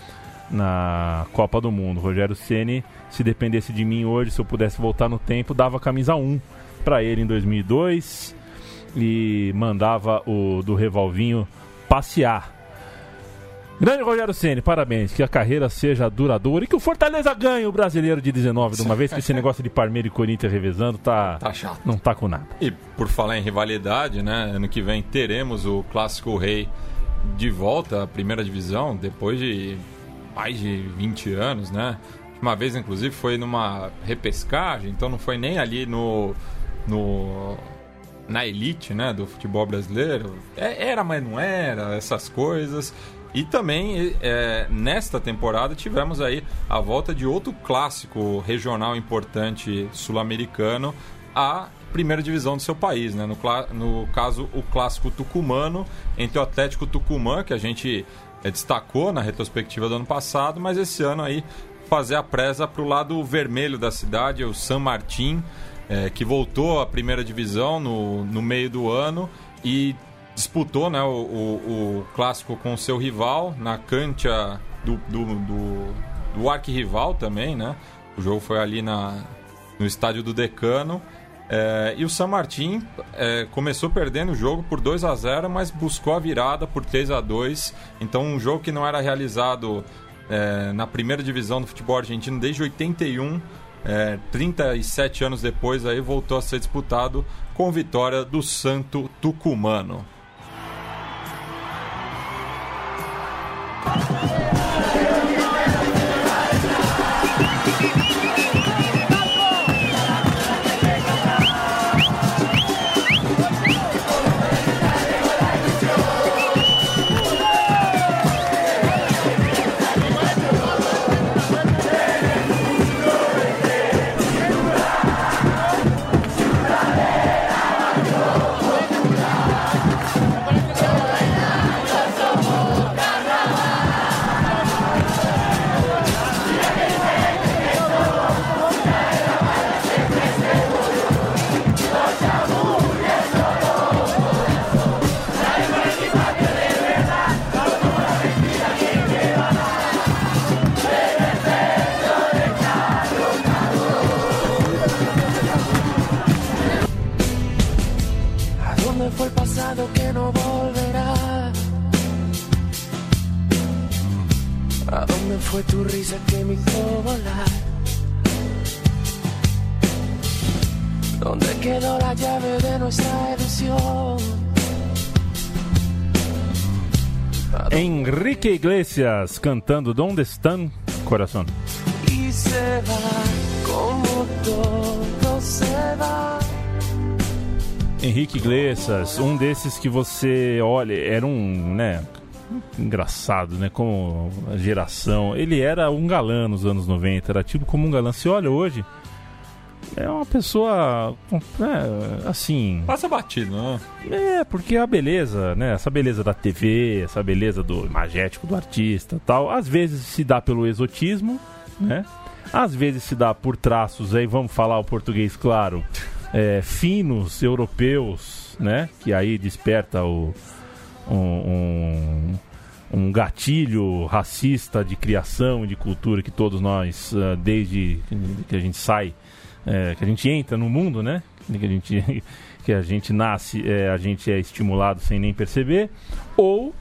Speaker 1: na Copa do Mundo. Rogério Ceni, se dependesse de mim hoje, se eu pudesse voltar no tempo, dava a camisa 1 pra ele em 2002 e mandava o do Revolvinho passear. Grande Rogério Ceni, parabéns. Que a carreira seja duradoura e que o Fortaleza ganhe o brasileiro de 19 de uma vez, que esse negócio de Parmeira e Corinthians revezando tá,
Speaker 2: Tá chato.
Speaker 1: não tá com nada.
Speaker 2: E por falar em rivalidade, né? Ano que vem teremos o Clássico Rei de volta à primeira divisão, depois de mais de 20 anos, né? Uma vez, inclusive, foi numa repescagem, então não foi nem ali no. no na elite né, do futebol brasileiro. É- Era, mas não era, essas coisas. E também, é, nesta temporada, tivemos aí a volta de outro clássico regional importante sul-americano, a primeira divisão do seu país, né? No, no caso, o clássico tucumano entre o Atlético Tucumã, que a gente eh, destacou na retrospectiva do ano passado, mas esse ano aí fazer a presa para o lado vermelho da cidade, o San Martín, eh, que voltou à primeira divisão no, no meio do ano e disputou né, o, o- o clássico com o seu rival na cancha do, do, do, do arquirrival também, né? O jogo foi ali na, no estádio do Decano. É, e o San Martín é, começou perdendo o jogo por 2 a 0 mas buscou a virada por 3 a 2 Então, um jogo que não era realizado é, na primeira divisão do futebol argentino desde 81, é, 37 anos depois, aí voltou a ser disputado com vitória do Santo Tucumano.
Speaker 7: Thank you. ¿A dónde fue tu risa que me hizo volar? ¿Dónde quedó la llave de nuestra ilusión?
Speaker 1: Henrique Iglesias cantando Donde Están Coração.
Speaker 7: Y se va como todo se va.
Speaker 1: Henrique Iglesias, um desses que você olha, era um, né, engraçado, né, como a geração. Ele era um galã nos anos 90, era tipo como um galã. Se olha hoje, é uma pessoa, é, assim,
Speaker 2: Passa batido, né?
Speaker 1: é, porque a beleza, né? Essa beleza da TV, essa beleza do imagético do artista tal, às vezes se dá pelo exotismo, né? Às vezes se dá por traços, aí vamos falar o português claro, é, finos, europeus, né? Que aí desperta o, um, um, gatilho racista de criação e de cultura que todos nós, ah, desde que a gente sai, é, que a gente entra no mundo, né? Que a gente, que a gente nasce, é, a gente é estimulado sem nem perceber. Ou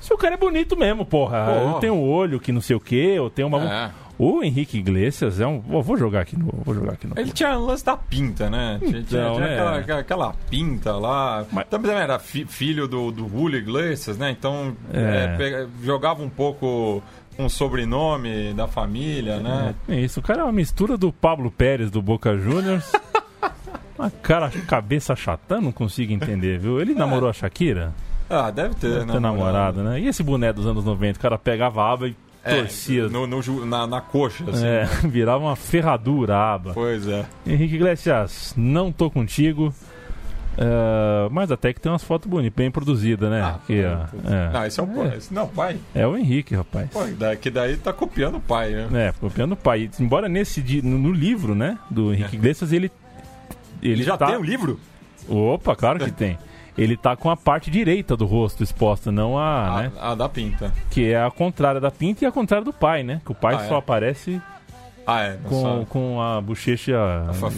Speaker 1: se o cara é bonito mesmo, porra.
Speaker 2: Pô.
Speaker 1: Ele tem um olho que não sei o quê, ou tem uma.
Speaker 2: É.
Speaker 1: O Henrique Iglesias é um. Vou vou jogar aqui no. Vou jogar aqui no.
Speaker 2: Ele tinha lance da pinta, né? Tinha, tinha-
Speaker 1: Então,
Speaker 2: tinha
Speaker 1: né?
Speaker 2: aquela, aquela- aquela pinta lá.
Speaker 1: Mas-
Speaker 2: Também era fi- filho do, do Julio Iglesias, né? Então
Speaker 1: É.
Speaker 2: é, pega- jogava um pouco com o sobrenome da família, né?
Speaker 1: É isso, o cara é uma mistura do Pablo Pérez do Boca Juniors. Uma cara, cabeça chata, não consigo entender, viu? Ele namorou a Shakira?
Speaker 2: Ah, deve ter,
Speaker 1: Deve
Speaker 2: né?
Speaker 1: ter namorado, né? E esse boné dos anos 90? O cara pegava a aba e
Speaker 2: É,
Speaker 1: torcia.
Speaker 2: no, no na, na coxa, assim.
Speaker 1: É, virava uma ferradura a aba.
Speaker 2: Pois é.
Speaker 1: Henrique Iglesias, não tô contigo. É, mas até que tem umas fotos bonitas, bem produzidas, né?
Speaker 2: Ah,
Speaker 1: Aqui, ó. é.
Speaker 2: Não, esse é o pai. Esse- Não, pai.
Speaker 1: É o Henrique, rapaz.
Speaker 2: Pô, que daí tá copiando o pai, né?
Speaker 1: É, copiando o pai. Embora nesse no, livro, né, do Henrique Iglesias, ele. Ele
Speaker 2: Ele já
Speaker 1: tá...
Speaker 2: tem um livro?
Speaker 1: Opa, claro que tem. Ele tá com a parte direita do rosto exposta, não a,
Speaker 2: Ah,
Speaker 1: né?
Speaker 2: ah, da pinta.
Speaker 1: Que é a contrária da pinta e a contrária do pai, né? Que o pai
Speaker 2: Ah,
Speaker 1: só
Speaker 2: é?
Speaker 1: aparece
Speaker 2: Ah, é.
Speaker 1: com,
Speaker 2: Com,
Speaker 1: com a bochecha.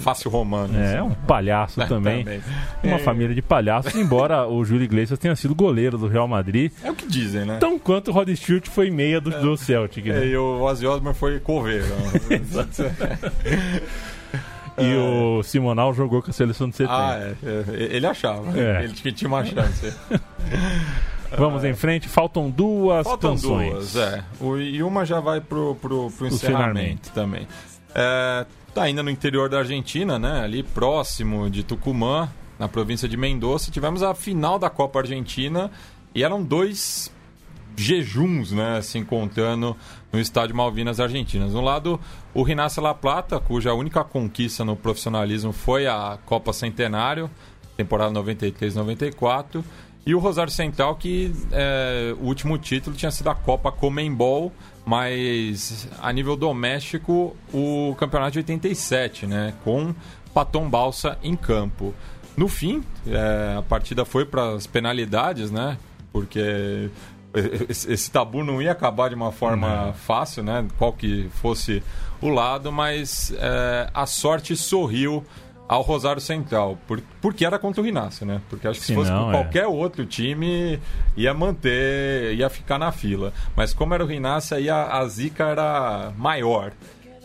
Speaker 2: fácil romano.
Speaker 1: É,
Speaker 2: assim.
Speaker 1: um palhaço
Speaker 2: É,
Speaker 1: também.
Speaker 2: também.
Speaker 1: Uma
Speaker 2: É.
Speaker 1: família de palhaços, embora o Júlio Iglesias tenha sido goleiro do Real Madrid,
Speaker 2: É o que dizem, né?
Speaker 1: tão quanto o Rod Stewart foi meia do, do Celtic, né?
Speaker 2: É, e o Ozzy Osbourne foi coveiro.
Speaker 1: E o Simonal jogou com a seleção de 70.
Speaker 2: ah, é, é. Ele achava.
Speaker 1: É.
Speaker 2: Ele tinha- tinha uma chance.
Speaker 1: Vamos em frente, faltam duas
Speaker 2: Faltam
Speaker 1: canções.
Speaker 2: duas, é. O- e uma já vai pro, pro, pro encerramento também. É, tá ainda no interior da Argentina, né? Ali próximo de Tucumã, na província de Mendoza, tivemos a final da Copa Argentina e eram dois jejuns, né? Assim, contando no estádio Malvinas Argentinas. Um lado, o Rinácia La Plata, cuja única conquista no profissionalismo foi a Copa Centenário, temporada 93-94. E o Rosário Central, que é, o último título tinha sido a Copa Comembol, mas a nível doméstico, o campeonato de 87, né? Com Patom Balsa em campo. No fim, é, a partida foi para as penalidades, né? Porque esse esse tabu não ia acabar de uma forma fácil, né? Qual que fosse o lado, mas é, a sorte sorriu ao Rosário Central, por, porque era contra o Rinácio, né? Porque acho que se
Speaker 1: Se
Speaker 2: fosse
Speaker 1: não,
Speaker 2: com
Speaker 1: é.
Speaker 2: qualquer outro time, ia manter, ia ficar na fila. Mas como era o Rinácio, aí a, a zica era maior.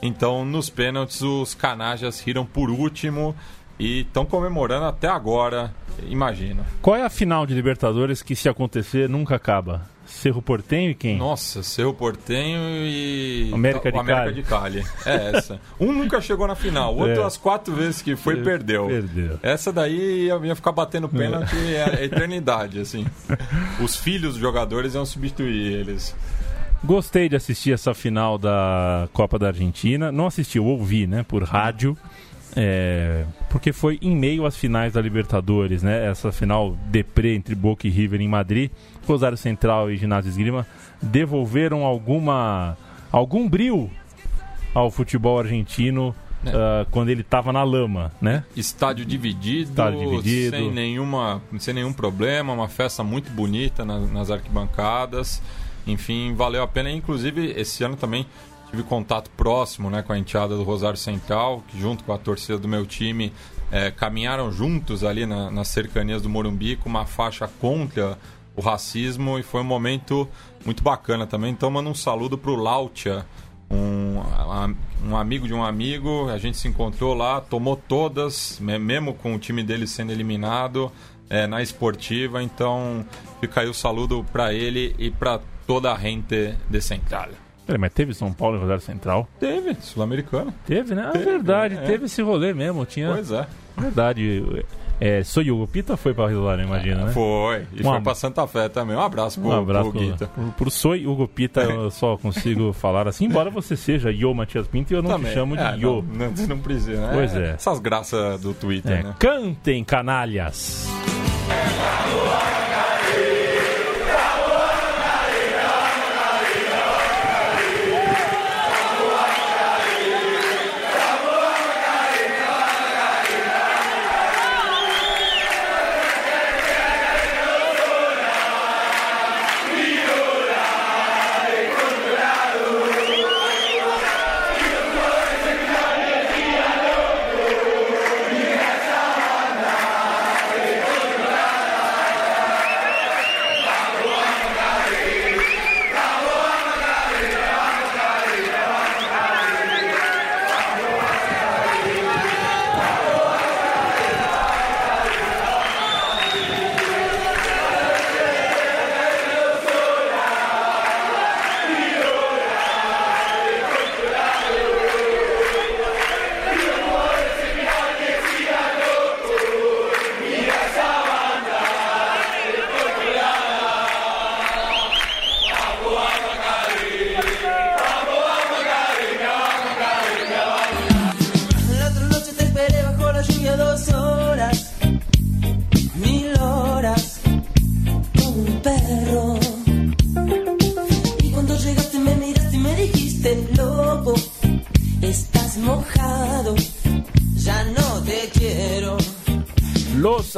Speaker 2: Então, nos pênaltis, os canajas riram por último e estão comemorando até agora, imagina.
Speaker 1: Qual é a final de Libertadores que, se acontecer, nunca acaba? Cerro Portenho e quem?
Speaker 2: Nossa, Cerro Portenho e.
Speaker 1: América de
Speaker 2: América
Speaker 1: Cali.
Speaker 2: de Cali. É essa. Um nunca chegou na final, o outro,
Speaker 1: É.
Speaker 2: as quatro vezes que foi, perdeu.
Speaker 1: Perdeu.
Speaker 2: Essa daí ia, ia ficar batendo pênalti a a eternidade, assim. Os filhos dos jogadores iam substituir eles.
Speaker 1: Gostei de assistir essa final da Copa da Argentina. Não assisti, ouvi, né? Por rádio. É, porque foi em meio às finais da Libertadores, né? Essa final deprê entre Boca e River em Madrid. Rosário Central e Ginásio Esgrima devolveram alguma algum brilho ao futebol argentino
Speaker 2: É.
Speaker 1: ah, quando ele estava na lama, né?
Speaker 2: Estádio dividido,
Speaker 1: Estádio dividido.
Speaker 2: Sem, nenhuma, sem nenhum problema, uma festa muito bonita na- nas arquibancadas. Enfim, valeu a pena. Inclusive, esse ano também tive contato próximo né, com a enteada do Rosário Central, que junto com a torcida do meu time é, caminharam juntos ali na- nas cercanias do Morumbi com uma faixa contra o racismo e foi um momento muito bacana também. Então, mando um saludo pro Lautia, um, um amigo de um amigo. A gente se encontrou lá, tomou todas, me- mesmo com o time dele sendo eliminado é, na esportiva. Então, fica aí o saludo para ele e para toda a gente de Central.
Speaker 1: Peraí, mas teve São Paulo em Rosário Central?
Speaker 2: Teve, Sul-Americana.
Speaker 1: Teve, né? É
Speaker 2: Teve,
Speaker 1: verdade,
Speaker 2: é.
Speaker 1: teve esse rolê mesmo. Tinha.
Speaker 2: Pois é.
Speaker 1: Verdade. É, Soyugo Pita foi pra Rosário, imagina, né?
Speaker 2: Foi. E
Speaker 1: Um
Speaker 2: foi
Speaker 1: ab-
Speaker 2: pra Santa Fé também. Um abraço pro,
Speaker 1: Um abraço
Speaker 2: pro
Speaker 1: pro,
Speaker 2: Guita.
Speaker 1: pro, pro Soy Hugo Pita, eu só consigo falar assim, embora você seja Yo Matias Pinto e eu não
Speaker 2: Também.
Speaker 1: te chamo de
Speaker 2: É,
Speaker 1: Yo.
Speaker 2: Não, não, não precisa, né?
Speaker 1: Pois é.
Speaker 2: Essas graças do Twitter,
Speaker 1: É,
Speaker 2: né?
Speaker 1: Cantem, canalhas!
Speaker 8: La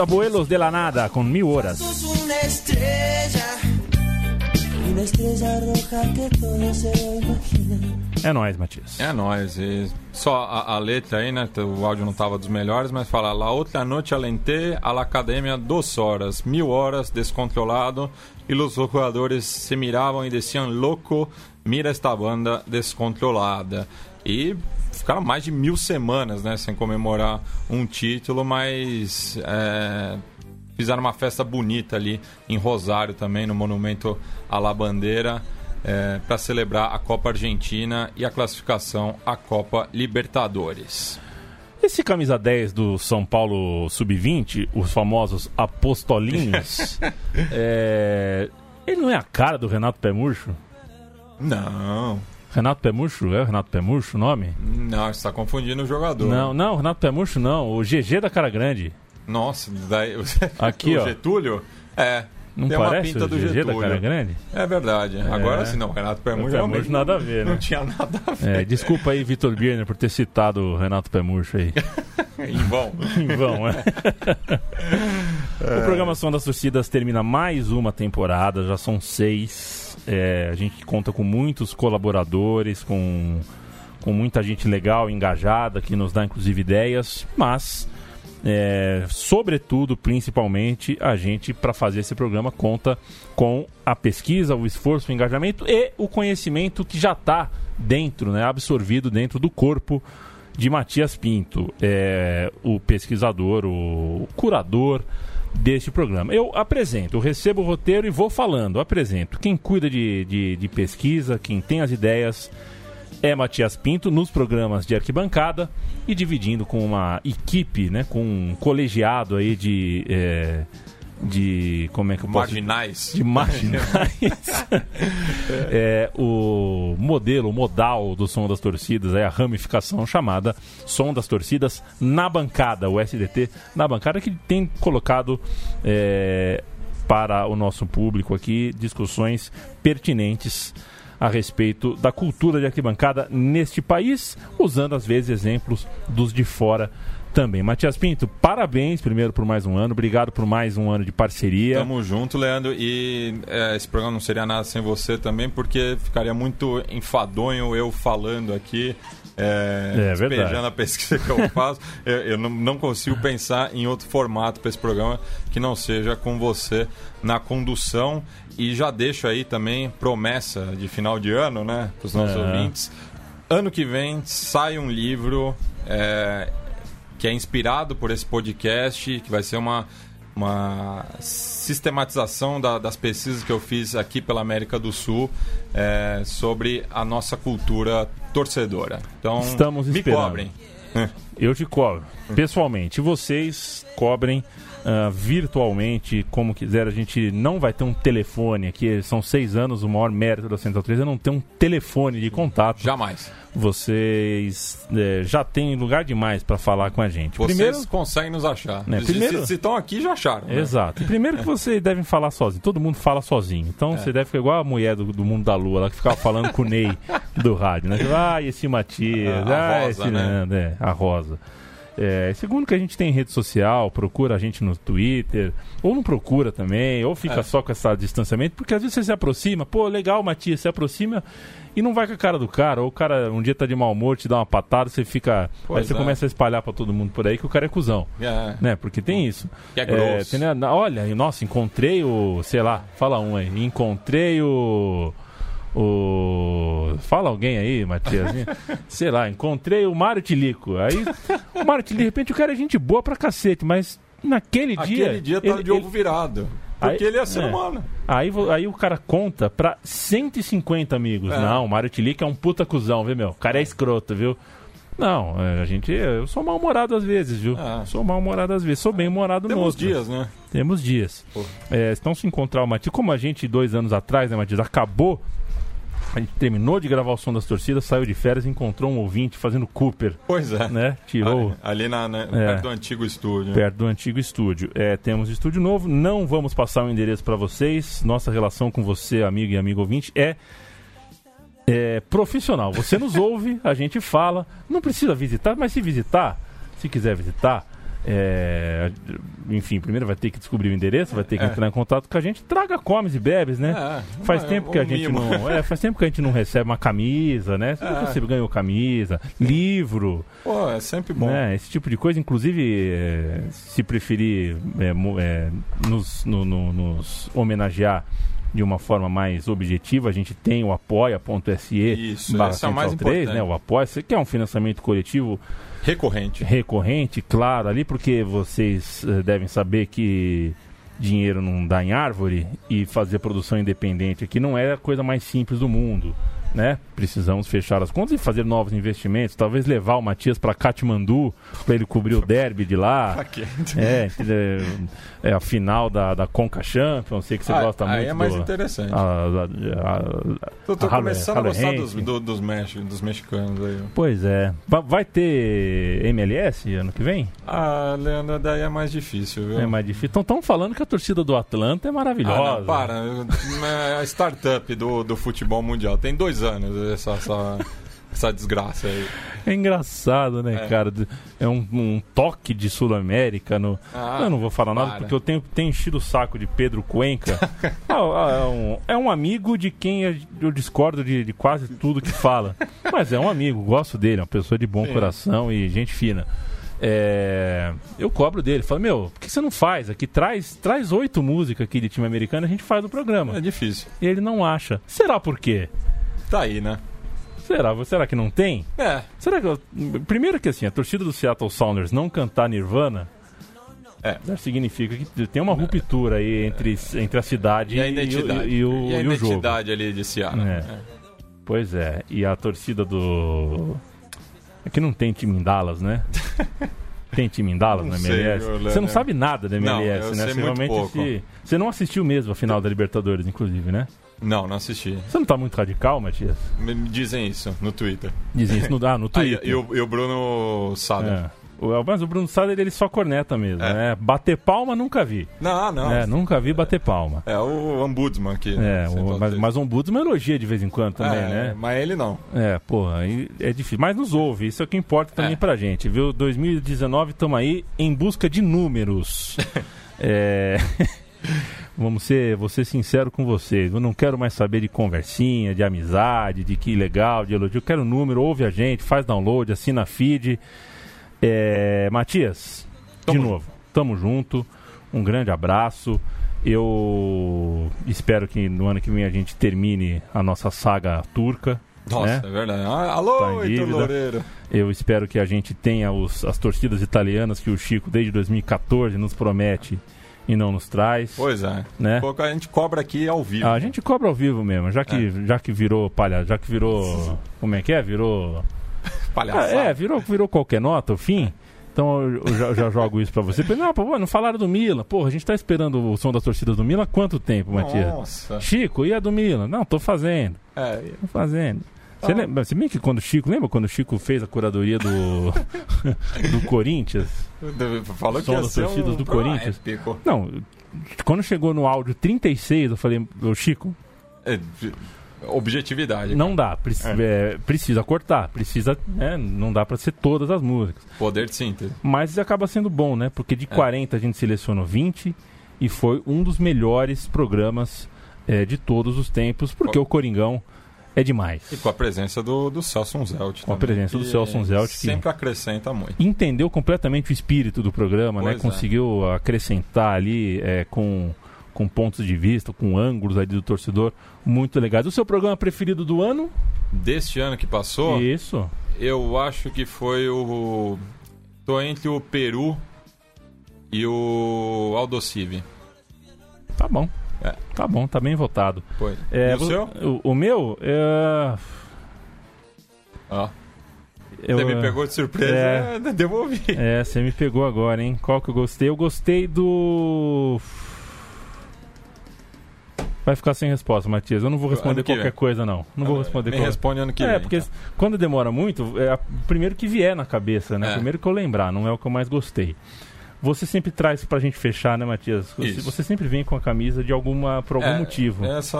Speaker 1: Abuelos de la Nada, com mil horas.
Speaker 8: Sos una estrella, una estrella roja que todo se lo imagina.
Speaker 1: É nóis, Matias.
Speaker 2: É nóis. E só a, a letra aí, né? O áudio não tava dos melhores, mas fala La outra noite alenté a la academia dos horas, mil horas, descontrolado, e os jogadores se miravam e diziam louco, mira esta banda descontrolada. E ficaram mais de mil semanas, né? Sem comemorar um título, mas é, fizeram uma festa bonita ali em Rosário também, no Monumento à La Bandeira para celebrar a Copa Argentina e a classificação à Copa Libertadores.
Speaker 1: Esse camisa 10 do São Paulo Sub-20, os famosos apostolinhos, é, ele não é a cara do Renato Pé Murcho?
Speaker 2: Não,
Speaker 1: Renato Pé Murcho? É o Renato Pé Murcho o nome?
Speaker 2: não, você está confundindo o jogador.
Speaker 1: Não, não, Renato Pé Murcho não, o GG da cara grande.
Speaker 2: Nossa, daí,
Speaker 1: Aqui,
Speaker 2: o
Speaker 1: ó.
Speaker 2: Getúlio? É,
Speaker 1: Não
Speaker 2: tem uma
Speaker 1: parece
Speaker 2: pinta
Speaker 1: o
Speaker 2: do
Speaker 1: GG
Speaker 2: Getúlio.
Speaker 1: da cara grande?
Speaker 2: É verdade. Agora sim, não, Renato Permujo
Speaker 1: Pé Murcho nada a ver, né?
Speaker 2: Não tinha nada a ver.
Speaker 1: É, desculpa aí, Vitor Birner, por ter citado o Renato Pé Murcho aí.
Speaker 2: Em vão.
Speaker 1: em vão, é. O programa Som das Torcidas termina mais uma temporada, já são seis. É, a gente conta com muitos colaboradores, com, com muita gente legal, engajada, que nos dá inclusive ideias, mas. é, sobretudo, principalmente, a gente, para fazer esse programa, conta com a pesquisa, o esforço, o engajamento e o conhecimento que já está dentro, né, absorvido dentro do corpo de Matias Pinto, é, o pesquisador, o curador deste programa. Eu apresento, eu recebo o roteiro e vou falando, apresento. Quem cuida de, de, de pesquisa, quem tem as ideias é Matias Pinto nos programas de arquibancada e dividindo com uma equipe, né, com um colegiado aí de é, de como é que eu posso
Speaker 2: Marginais.
Speaker 1: de marginais. é, o modelo, o modal do som das torcidas é a ramificação chamada som das torcidas na bancada, o SDT na bancada, que tem colocado é, para o nosso público aqui discussões pertinentes a respeito da cultura de arquibancada neste país, usando às vezes exemplos dos de fora também. Matias Pinto, parabéns primeiro por mais um ano, obrigado por mais um ano de parceria.
Speaker 2: Tamo junto, Leandro. E é, esse programa não seria nada sem você também, porque ficaria muito enfadonho eu falando aqui é,
Speaker 1: É
Speaker 2: despejando a pesquisa que eu faço. eu eu não, não consigo pensar em outro formato para esse programa que não seja com você na condução. E já deixo aí também promessa de final de ano, né, para os nossos
Speaker 1: É.
Speaker 2: ouvintes. Ano que vem sai um livro é, que é inspirado por esse podcast, que vai ser uma, uma sistematização da- das pesquisas que eu fiz aqui pela América do Sul é, sobre a nossa cultura torcedora. Então,
Speaker 1: Estamos
Speaker 2: me
Speaker 1: esperando.
Speaker 2: cobrem.
Speaker 1: Eu te cobro, pessoalmente. Vocês cobrem ah, virtualmente, como quiser. A gente não vai ter um telefone aqui. São seis anos, o maior mérito da Central 3 é não ter um telefone de contato.
Speaker 2: Jamais.
Speaker 1: Vocês eh, já têm lugar demais para falar com a gente.
Speaker 2: Vocês
Speaker 1: Primeiro,
Speaker 2: conseguem nos achar.
Speaker 1: Né,
Speaker 2: Se-
Speaker 1: primeiro-
Speaker 2: Se se estão aqui, já acharam. né?
Speaker 1: Exato. E primeiro que vocês devem falar sozinho. Todo mundo fala sozinho. Então
Speaker 2: É.
Speaker 1: você deve ficar igual a mulher do, do mundo da lua, lá que ficava falando com o Ney do rádio, né? Ah, esse Matias,
Speaker 2: A- a
Speaker 1: ah,
Speaker 2: Rosa,
Speaker 1: esse
Speaker 2: né?
Speaker 1: Nando, é, a Rosa. É, segundo que a gente tem rede social, procura a gente no Twitter, ou não procura também, ou fica
Speaker 2: É.
Speaker 1: só com esse distanciamento, porque às vezes você se aproxima, pô, legal, Matias, se aproxima e não vai com a cara do cara, ou o cara um dia tá de mau humor, te dá uma patada, você fica.
Speaker 2: Pois
Speaker 1: aí você
Speaker 2: é.
Speaker 1: começa a espalhar pra todo mundo por aí que o cara é cuzão
Speaker 2: É.
Speaker 1: né? Porque tem isso.
Speaker 2: Que é grosso.
Speaker 1: tem, né, olha, nossa, encontrei o, sei lá, fala um aí, encontrei o o fala alguém aí, Matias, sei lá, encontrei o Mário Tilico. Aí o Mário Tilico, de repente o cara é gente boa pra cacete, mas naquele dia
Speaker 2: Aquele dia tá
Speaker 1: ele-
Speaker 2: de ovo
Speaker 1: ele-
Speaker 2: virado. Porque
Speaker 1: Aí-
Speaker 2: ele é ser
Speaker 1: é.
Speaker 2: humano.
Speaker 1: Aí, aí o cara conta pra 150 amigos.
Speaker 2: É.
Speaker 1: Não, o Mário Tilico é um puta cuzão, viu, meu? O cara é escroto, viu? Não, é, a gente. Eu sou mal-humorado às vezes, viu?
Speaker 2: É.
Speaker 1: Sou mal-humorado às vezes, sou bem-humorado no
Speaker 2: Temos
Speaker 1: outro.
Speaker 2: dias, né?
Speaker 1: Temos dias. É, então, se encontrar o Matias, como a gente, dois anos atrás, né, Matias, acabou. A gente terminou de gravar o som das torcidas, saiu de férias e encontrou um ouvinte fazendo Cooper,
Speaker 2: Pois é.
Speaker 1: né? Tirou
Speaker 2: Ali, ali na, né,
Speaker 1: É.
Speaker 2: perto do antigo estúdio.
Speaker 1: perto do antigo estúdio. É, temos estúdio novo, não vamos passar o endereço para vocês. Nossa relação com você, amigo e amigo ouvinte, é, é profissional. Você nos ouve, a gente fala. Não precisa visitar, mas se visitar, se quiser visitar, é, enfim, primeiro vai ter que descobrir o endereço, vai ter que
Speaker 2: É.
Speaker 1: entrar em contato com a gente. Traga comes e bebes, né?
Speaker 2: É,
Speaker 1: Faz
Speaker 2: é,
Speaker 1: tempo que a gente
Speaker 2: mimo.
Speaker 1: não, é, faz tempo que a gente não recebe uma camisa, né?
Speaker 2: É.
Speaker 1: Você ganhou camisa, livro,
Speaker 2: Pô, é sempre bom.
Speaker 1: né, esse tipo de coisa, inclusive, é, se preferir é, é, nos, no- no- nos homenagear de uma forma mais objetiva, a gente tem o apoia.se
Speaker 2: Isso,
Speaker 1: barra
Speaker 2: esse é o mais
Speaker 1: Central 3,
Speaker 2: importante.
Speaker 1: né, o apoia que é um financiamento coletivo
Speaker 2: Recorrente.
Speaker 1: recorrente, claro, ali porque vocês eh, devem saber que dinheiro não dá em árvore e fazer produção independente aqui não é a coisa mais simples do mundo. Né? Precisamos fechar as contas e fazer novos investimentos. Talvez levar o Matias para Katmandu para ele cobrir o derby de lá. É, é, é a final da, da Conca Champions. Sei que você
Speaker 2: Ah,
Speaker 1: gosta
Speaker 2: aí
Speaker 1: muito.
Speaker 2: é mais
Speaker 1: do-
Speaker 2: interessante.
Speaker 1: a- a- a- a Halle-
Speaker 2: começando a
Speaker 1: Halle
Speaker 2: gostar
Speaker 1: Henke.
Speaker 2: dos, do- dos, mex- dos mexicanos aí.
Speaker 1: Pois é. Va- Vai ter MLS ano que vem?
Speaker 2: Ah, Leandro, daí é mais difícil, viu?
Speaker 1: É mais difícil. Então estão falando que a torcida do Atlanta é maravilhosa.
Speaker 2: Ah, não, para. É a startup do, do futebol mundial. Tem dois anos essa, essa, essa desgraça aí.
Speaker 1: É engraçado, né,
Speaker 2: É.
Speaker 1: cara? É um, um toque de Sul-América. No...
Speaker 2: Ah,
Speaker 1: eu não vou falar nada
Speaker 2: para.
Speaker 1: porque eu tenho, tenho enchido o saco de Pedro Cuenca. Ah, ah, é, um, é um amigo de quem eu discordo de, de quase tudo que fala. Mas é um amigo, gosto dele, é uma pessoa de bom
Speaker 2: Sim.
Speaker 1: coração e gente fina. É, eu cobro dele, falo, meu, por que você não faz aqui? Traz, traz oito músicas aqui de time americano, a gente faz o programa.
Speaker 2: É difícil.
Speaker 1: E ele não acha. Será por quê?
Speaker 2: Tá aí, né?
Speaker 1: Será? Será que não tem?
Speaker 2: É.
Speaker 1: Será que. eu- Primeiro que assim, a torcida do Seattle Sounders não cantar Nirvana.
Speaker 2: É.
Speaker 1: Significa que tem uma ruptura aí entre, entre a cidade
Speaker 2: E a
Speaker 1: e, o-
Speaker 2: identidade.
Speaker 1: e o,
Speaker 2: a
Speaker 1: e o jogo.
Speaker 2: identidade ali de Seattle.
Speaker 1: É.
Speaker 2: É.
Speaker 1: Pois é. E a torcida do. É que não tem time em Dallas, né? Tem time em Dallas
Speaker 2: Não
Speaker 1: na
Speaker 2: sei,
Speaker 1: MLS?
Speaker 2: eu
Speaker 1: Você não sabe nada da
Speaker 2: Não,
Speaker 1: MLS,
Speaker 2: eu
Speaker 1: né?
Speaker 2: sei
Speaker 1: Você
Speaker 2: muito
Speaker 1: realmente
Speaker 2: pouco.
Speaker 1: se- Você não assistiu mesmo a final da Libertadores, inclusive, né?
Speaker 2: Não, não assisti.
Speaker 1: Você não tá muito radical, Matias?
Speaker 2: Me me dizem isso no Twitter.
Speaker 1: Dizem isso no, ah, no
Speaker 2: Ah,
Speaker 1: Twitter.
Speaker 2: e, e o, e o Bruno Sader.
Speaker 1: É. O, mas o Bruno Sader, ele só corneta mesmo,
Speaker 2: É.
Speaker 1: né? Bater palma, nunca vi.
Speaker 2: Não, não.
Speaker 1: É, nunca vi bater palma.
Speaker 2: É o Ombudsman aqui.
Speaker 1: É,
Speaker 2: Central
Speaker 1: o, mas, mas o Ombudsman elogia de vez em quando também,
Speaker 2: É,
Speaker 1: né?
Speaker 2: Mas ele não.
Speaker 1: É, porra, é difícil. Mas nos ouve, isso é o que importa também
Speaker 2: É.
Speaker 1: pra gente, viu? 2019 estamos aí em busca de números. é... Vamos ser, vou ser sincero com vocês. Eu não quero mais saber de conversinha, de amizade, de que legal, de elogio. Eu quero número, ouve a gente, faz download, assina feed. É, Matias, de novo, tamo junto. Um grande abraço. Eu espero que no ano que vem a gente termine a nossa saga turca.
Speaker 2: Nossa,
Speaker 1: né?
Speaker 2: é verdade. Ah, Alô,
Speaker 1: Tá
Speaker 2: Heitor. Loureiro.
Speaker 1: Eu espero que a gente tenha os- as torcidas italianas que o Chico, desde 2014, nos promete e não nos traz.
Speaker 2: Pois é.
Speaker 1: Né?
Speaker 2: Pouco A gente cobra aqui ao vivo.
Speaker 1: A gente cobra ao vivo mesmo, já que, já que virou palha, já que virou. Como é que é? Virou.
Speaker 2: Palhaçada.
Speaker 1: Ah, é, virou, virou qualquer nota, o fim. Então eu eu já, já jogo isso pra você. Não, pô, não falaram do Milan. Porra, a gente tá esperando o som das torcidas do Milan há quanto tempo, Matias?
Speaker 2: Nossa.
Speaker 1: Chico, e a do Milan? Não, tô fazendo.
Speaker 2: É,
Speaker 1: Tô fazendo. Você lembra, se bem que quando o Chico, lembra quando o Chico fez a curadoria do, do Corinthians?
Speaker 2: falou que ia
Speaker 1: das
Speaker 2: ser um
Speaker 1: do Corinthians.
Speaker 2: épico.
Speaker 1: Não, quando chegou no áudio 36, eu falei, ô Chico,
Speaker 2: É, objetividade.
Speaker 1: não dá, preci- é, precisa cortar, precisa, né, não dá pra ser todas as músicas.
Speaker 2: Poder de síntese.
Speaker 1: Mas acaba sendo bom, né? Porque de 40 a gente selecionou 20 e foi um dos melhores programas é, de todos os tempos, porque
Speaker 2: Ó.
Speaker 1: o Coringão é demais.
Speaker 2: E com a presença do, do Celso Zelt.
Speaker 1: Com a
Speaker 2: também,
Speaker 1: presença do Celso Zelt, que-
Speaker 2: Sempre acrescenta muito.
Speaker 1: entendeu completamente o espírito do programa, né?
Speaker 2: Pois é.
Speaker 1: Conseguiu acrescentar ali é, com, com pontos de vista, com ângulos ali do torcedor muito legais. O seu programa preferido do ano?
Speaker 2: Deste ano que passou,
Speaker 1: Isso.
Speaker 2: eu acho que foi o. Tô entre o Peru e o Aldocive.
Speaker 1: Tá bom.
Speaker 2: É.
Speaker 1: Tá bom, tá bem votado.
Speaker 2: Foi.
Speaker 1: É,
Speaker 2: e o seu?
Speaker 1: O, o meu? É...
Speaker 2: Ó,
Speaker 1: eu-
Speaker 2: você me pegou de surpresa,
Speaker 1: É.
Speaker 2: é, devolvi.
Speaker 1: É, você me pegou agora, hein? Qual que eu gostei? Eu gostei do. Vai ficar sem resposta, Matias. Eu não vou responder qualquer
Speaker 2: vem.
Speaker 1: coisa, não. Não vou responder
Speaker 2: Me
Speaker 1: qual-
Speaker 2: responde ano que
Speaker 1: é,
Speaker 2: vem.
Speaker 1: porque
Speaker 2: então.
Speaker 1: quando demora muito, é a- primeiro que vier na cabeça, né?
Speaker 2: É.
Speaker 1: Primeiro que eu lembrar, não é o que eu mais gostei. Você sempre traz pra gente fechar, né, Matias? Você, você sempre vem com a camisa de alguma por algum
Speaker 2: É,
Speaker 1: motivo.
Speaker 2: Essa.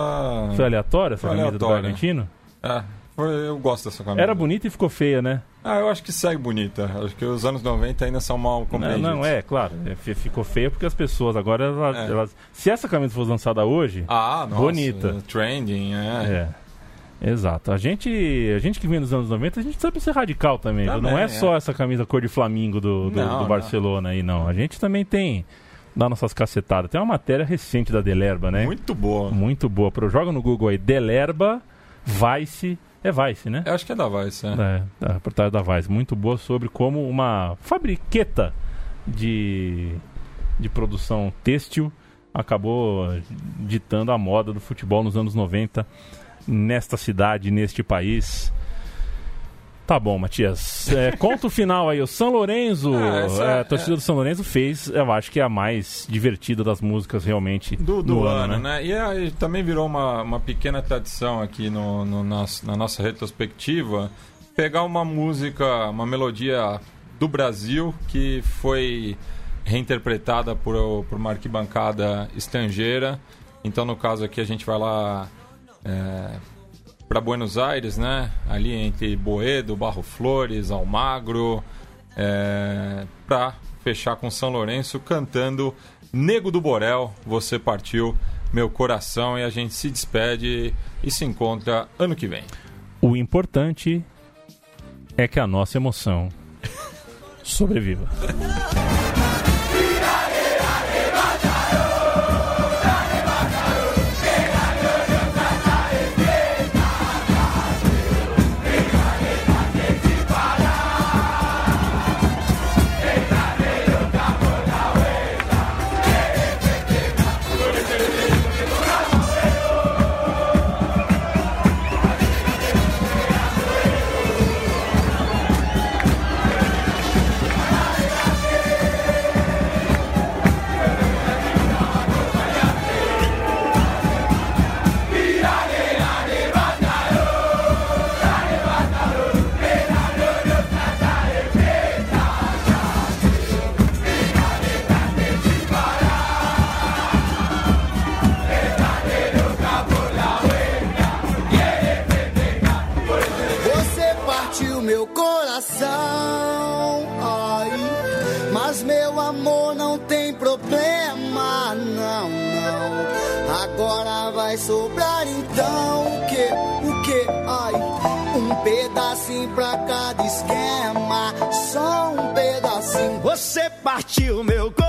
Speaker 1: Foi aleatória essa
Speaker 2: Foi
Speaker 1: camisa do Bragantino?
Speaker 2: É, eu gosto dessa camisa.
Speaker 1: Era bonita e ficou feia, né?
Speaker 2: Ah, eu acho que segue bonita. Acho que os anos 90 ainda são mal
Speaker 1: Não,
Speaker 2: compreendidos.
Speaker 1: não, é, claro. é, fi- ficou feia porque as pessoas agora, elas,
Speaker 2: É.
Speaker 1: elas- se essa camisa fosse lançada hoje,
Speaker 2: Ah, nossa.
Speaker 1: Bonita.
Speaker 2: Trending, é.
Speaker 1: É. Exato. A gente, a gente que vem dos anos 90, a gente sabe ser radical também.
Speaker 2: Também,
Speaker 1: não é,
Speaker 2: é.
Speaker 1: só essa camisa cor de flamingo do, do,
Speaker 2: Não,
Speaker 1: do
Speaker 2: não.
Speaker 1: Barcelona aí, não. A gente também tem dá nossas cacetadas. Tem uma matéria recente da Delerba, né?
Speaker 2: Muito boa.
Speaker 1: Muito boa. Joga no Google aí, Delerba, Vice. É Vice, né?
Speaker 2: Eu acho que é da Vice, é.
Speaker 1: É, a reportagem da Vice. Muito boa sobre como uma fabriqueta de, de produção têxtil acabou ditando a moda do futebol nos anos 90 nesta cidade, neste país. Tá bom, Matias. É, conta o final aí. O São Lourenço,
Speaker 2: Ah, essa
Speaker 1: é,
Speaker 2: é-
Speaker 1: a torcida do São Lourenço fez, eu acho que é a mais divertida das músicas realmente
Speaker 2: Do, do
Speaker 1: no
Speaker 2: ano, né? E aí também virou uma, uma pequena tradição aqui no, no nas- na nossa retrospectiva pegar uma música, uma melodia do Brasil que foi reinterpretada por, por uma arquibancada estrangeira. Então, no caso aqui, a gente vai lá para Buenos Aires, né? Ali entre Boedo, Barro Flores, Almagro, é, para fechar com São Lourenço cantando Nego do Borel, você partiu meu coração e a gente se despede e se encontra ano que vem.
Speaker 1: O importante é que a nossa emoção sobreviva.
Speaker 9: pra cada esquema. Só um pedacinho.
Speaker 5: Você partiu meu coração.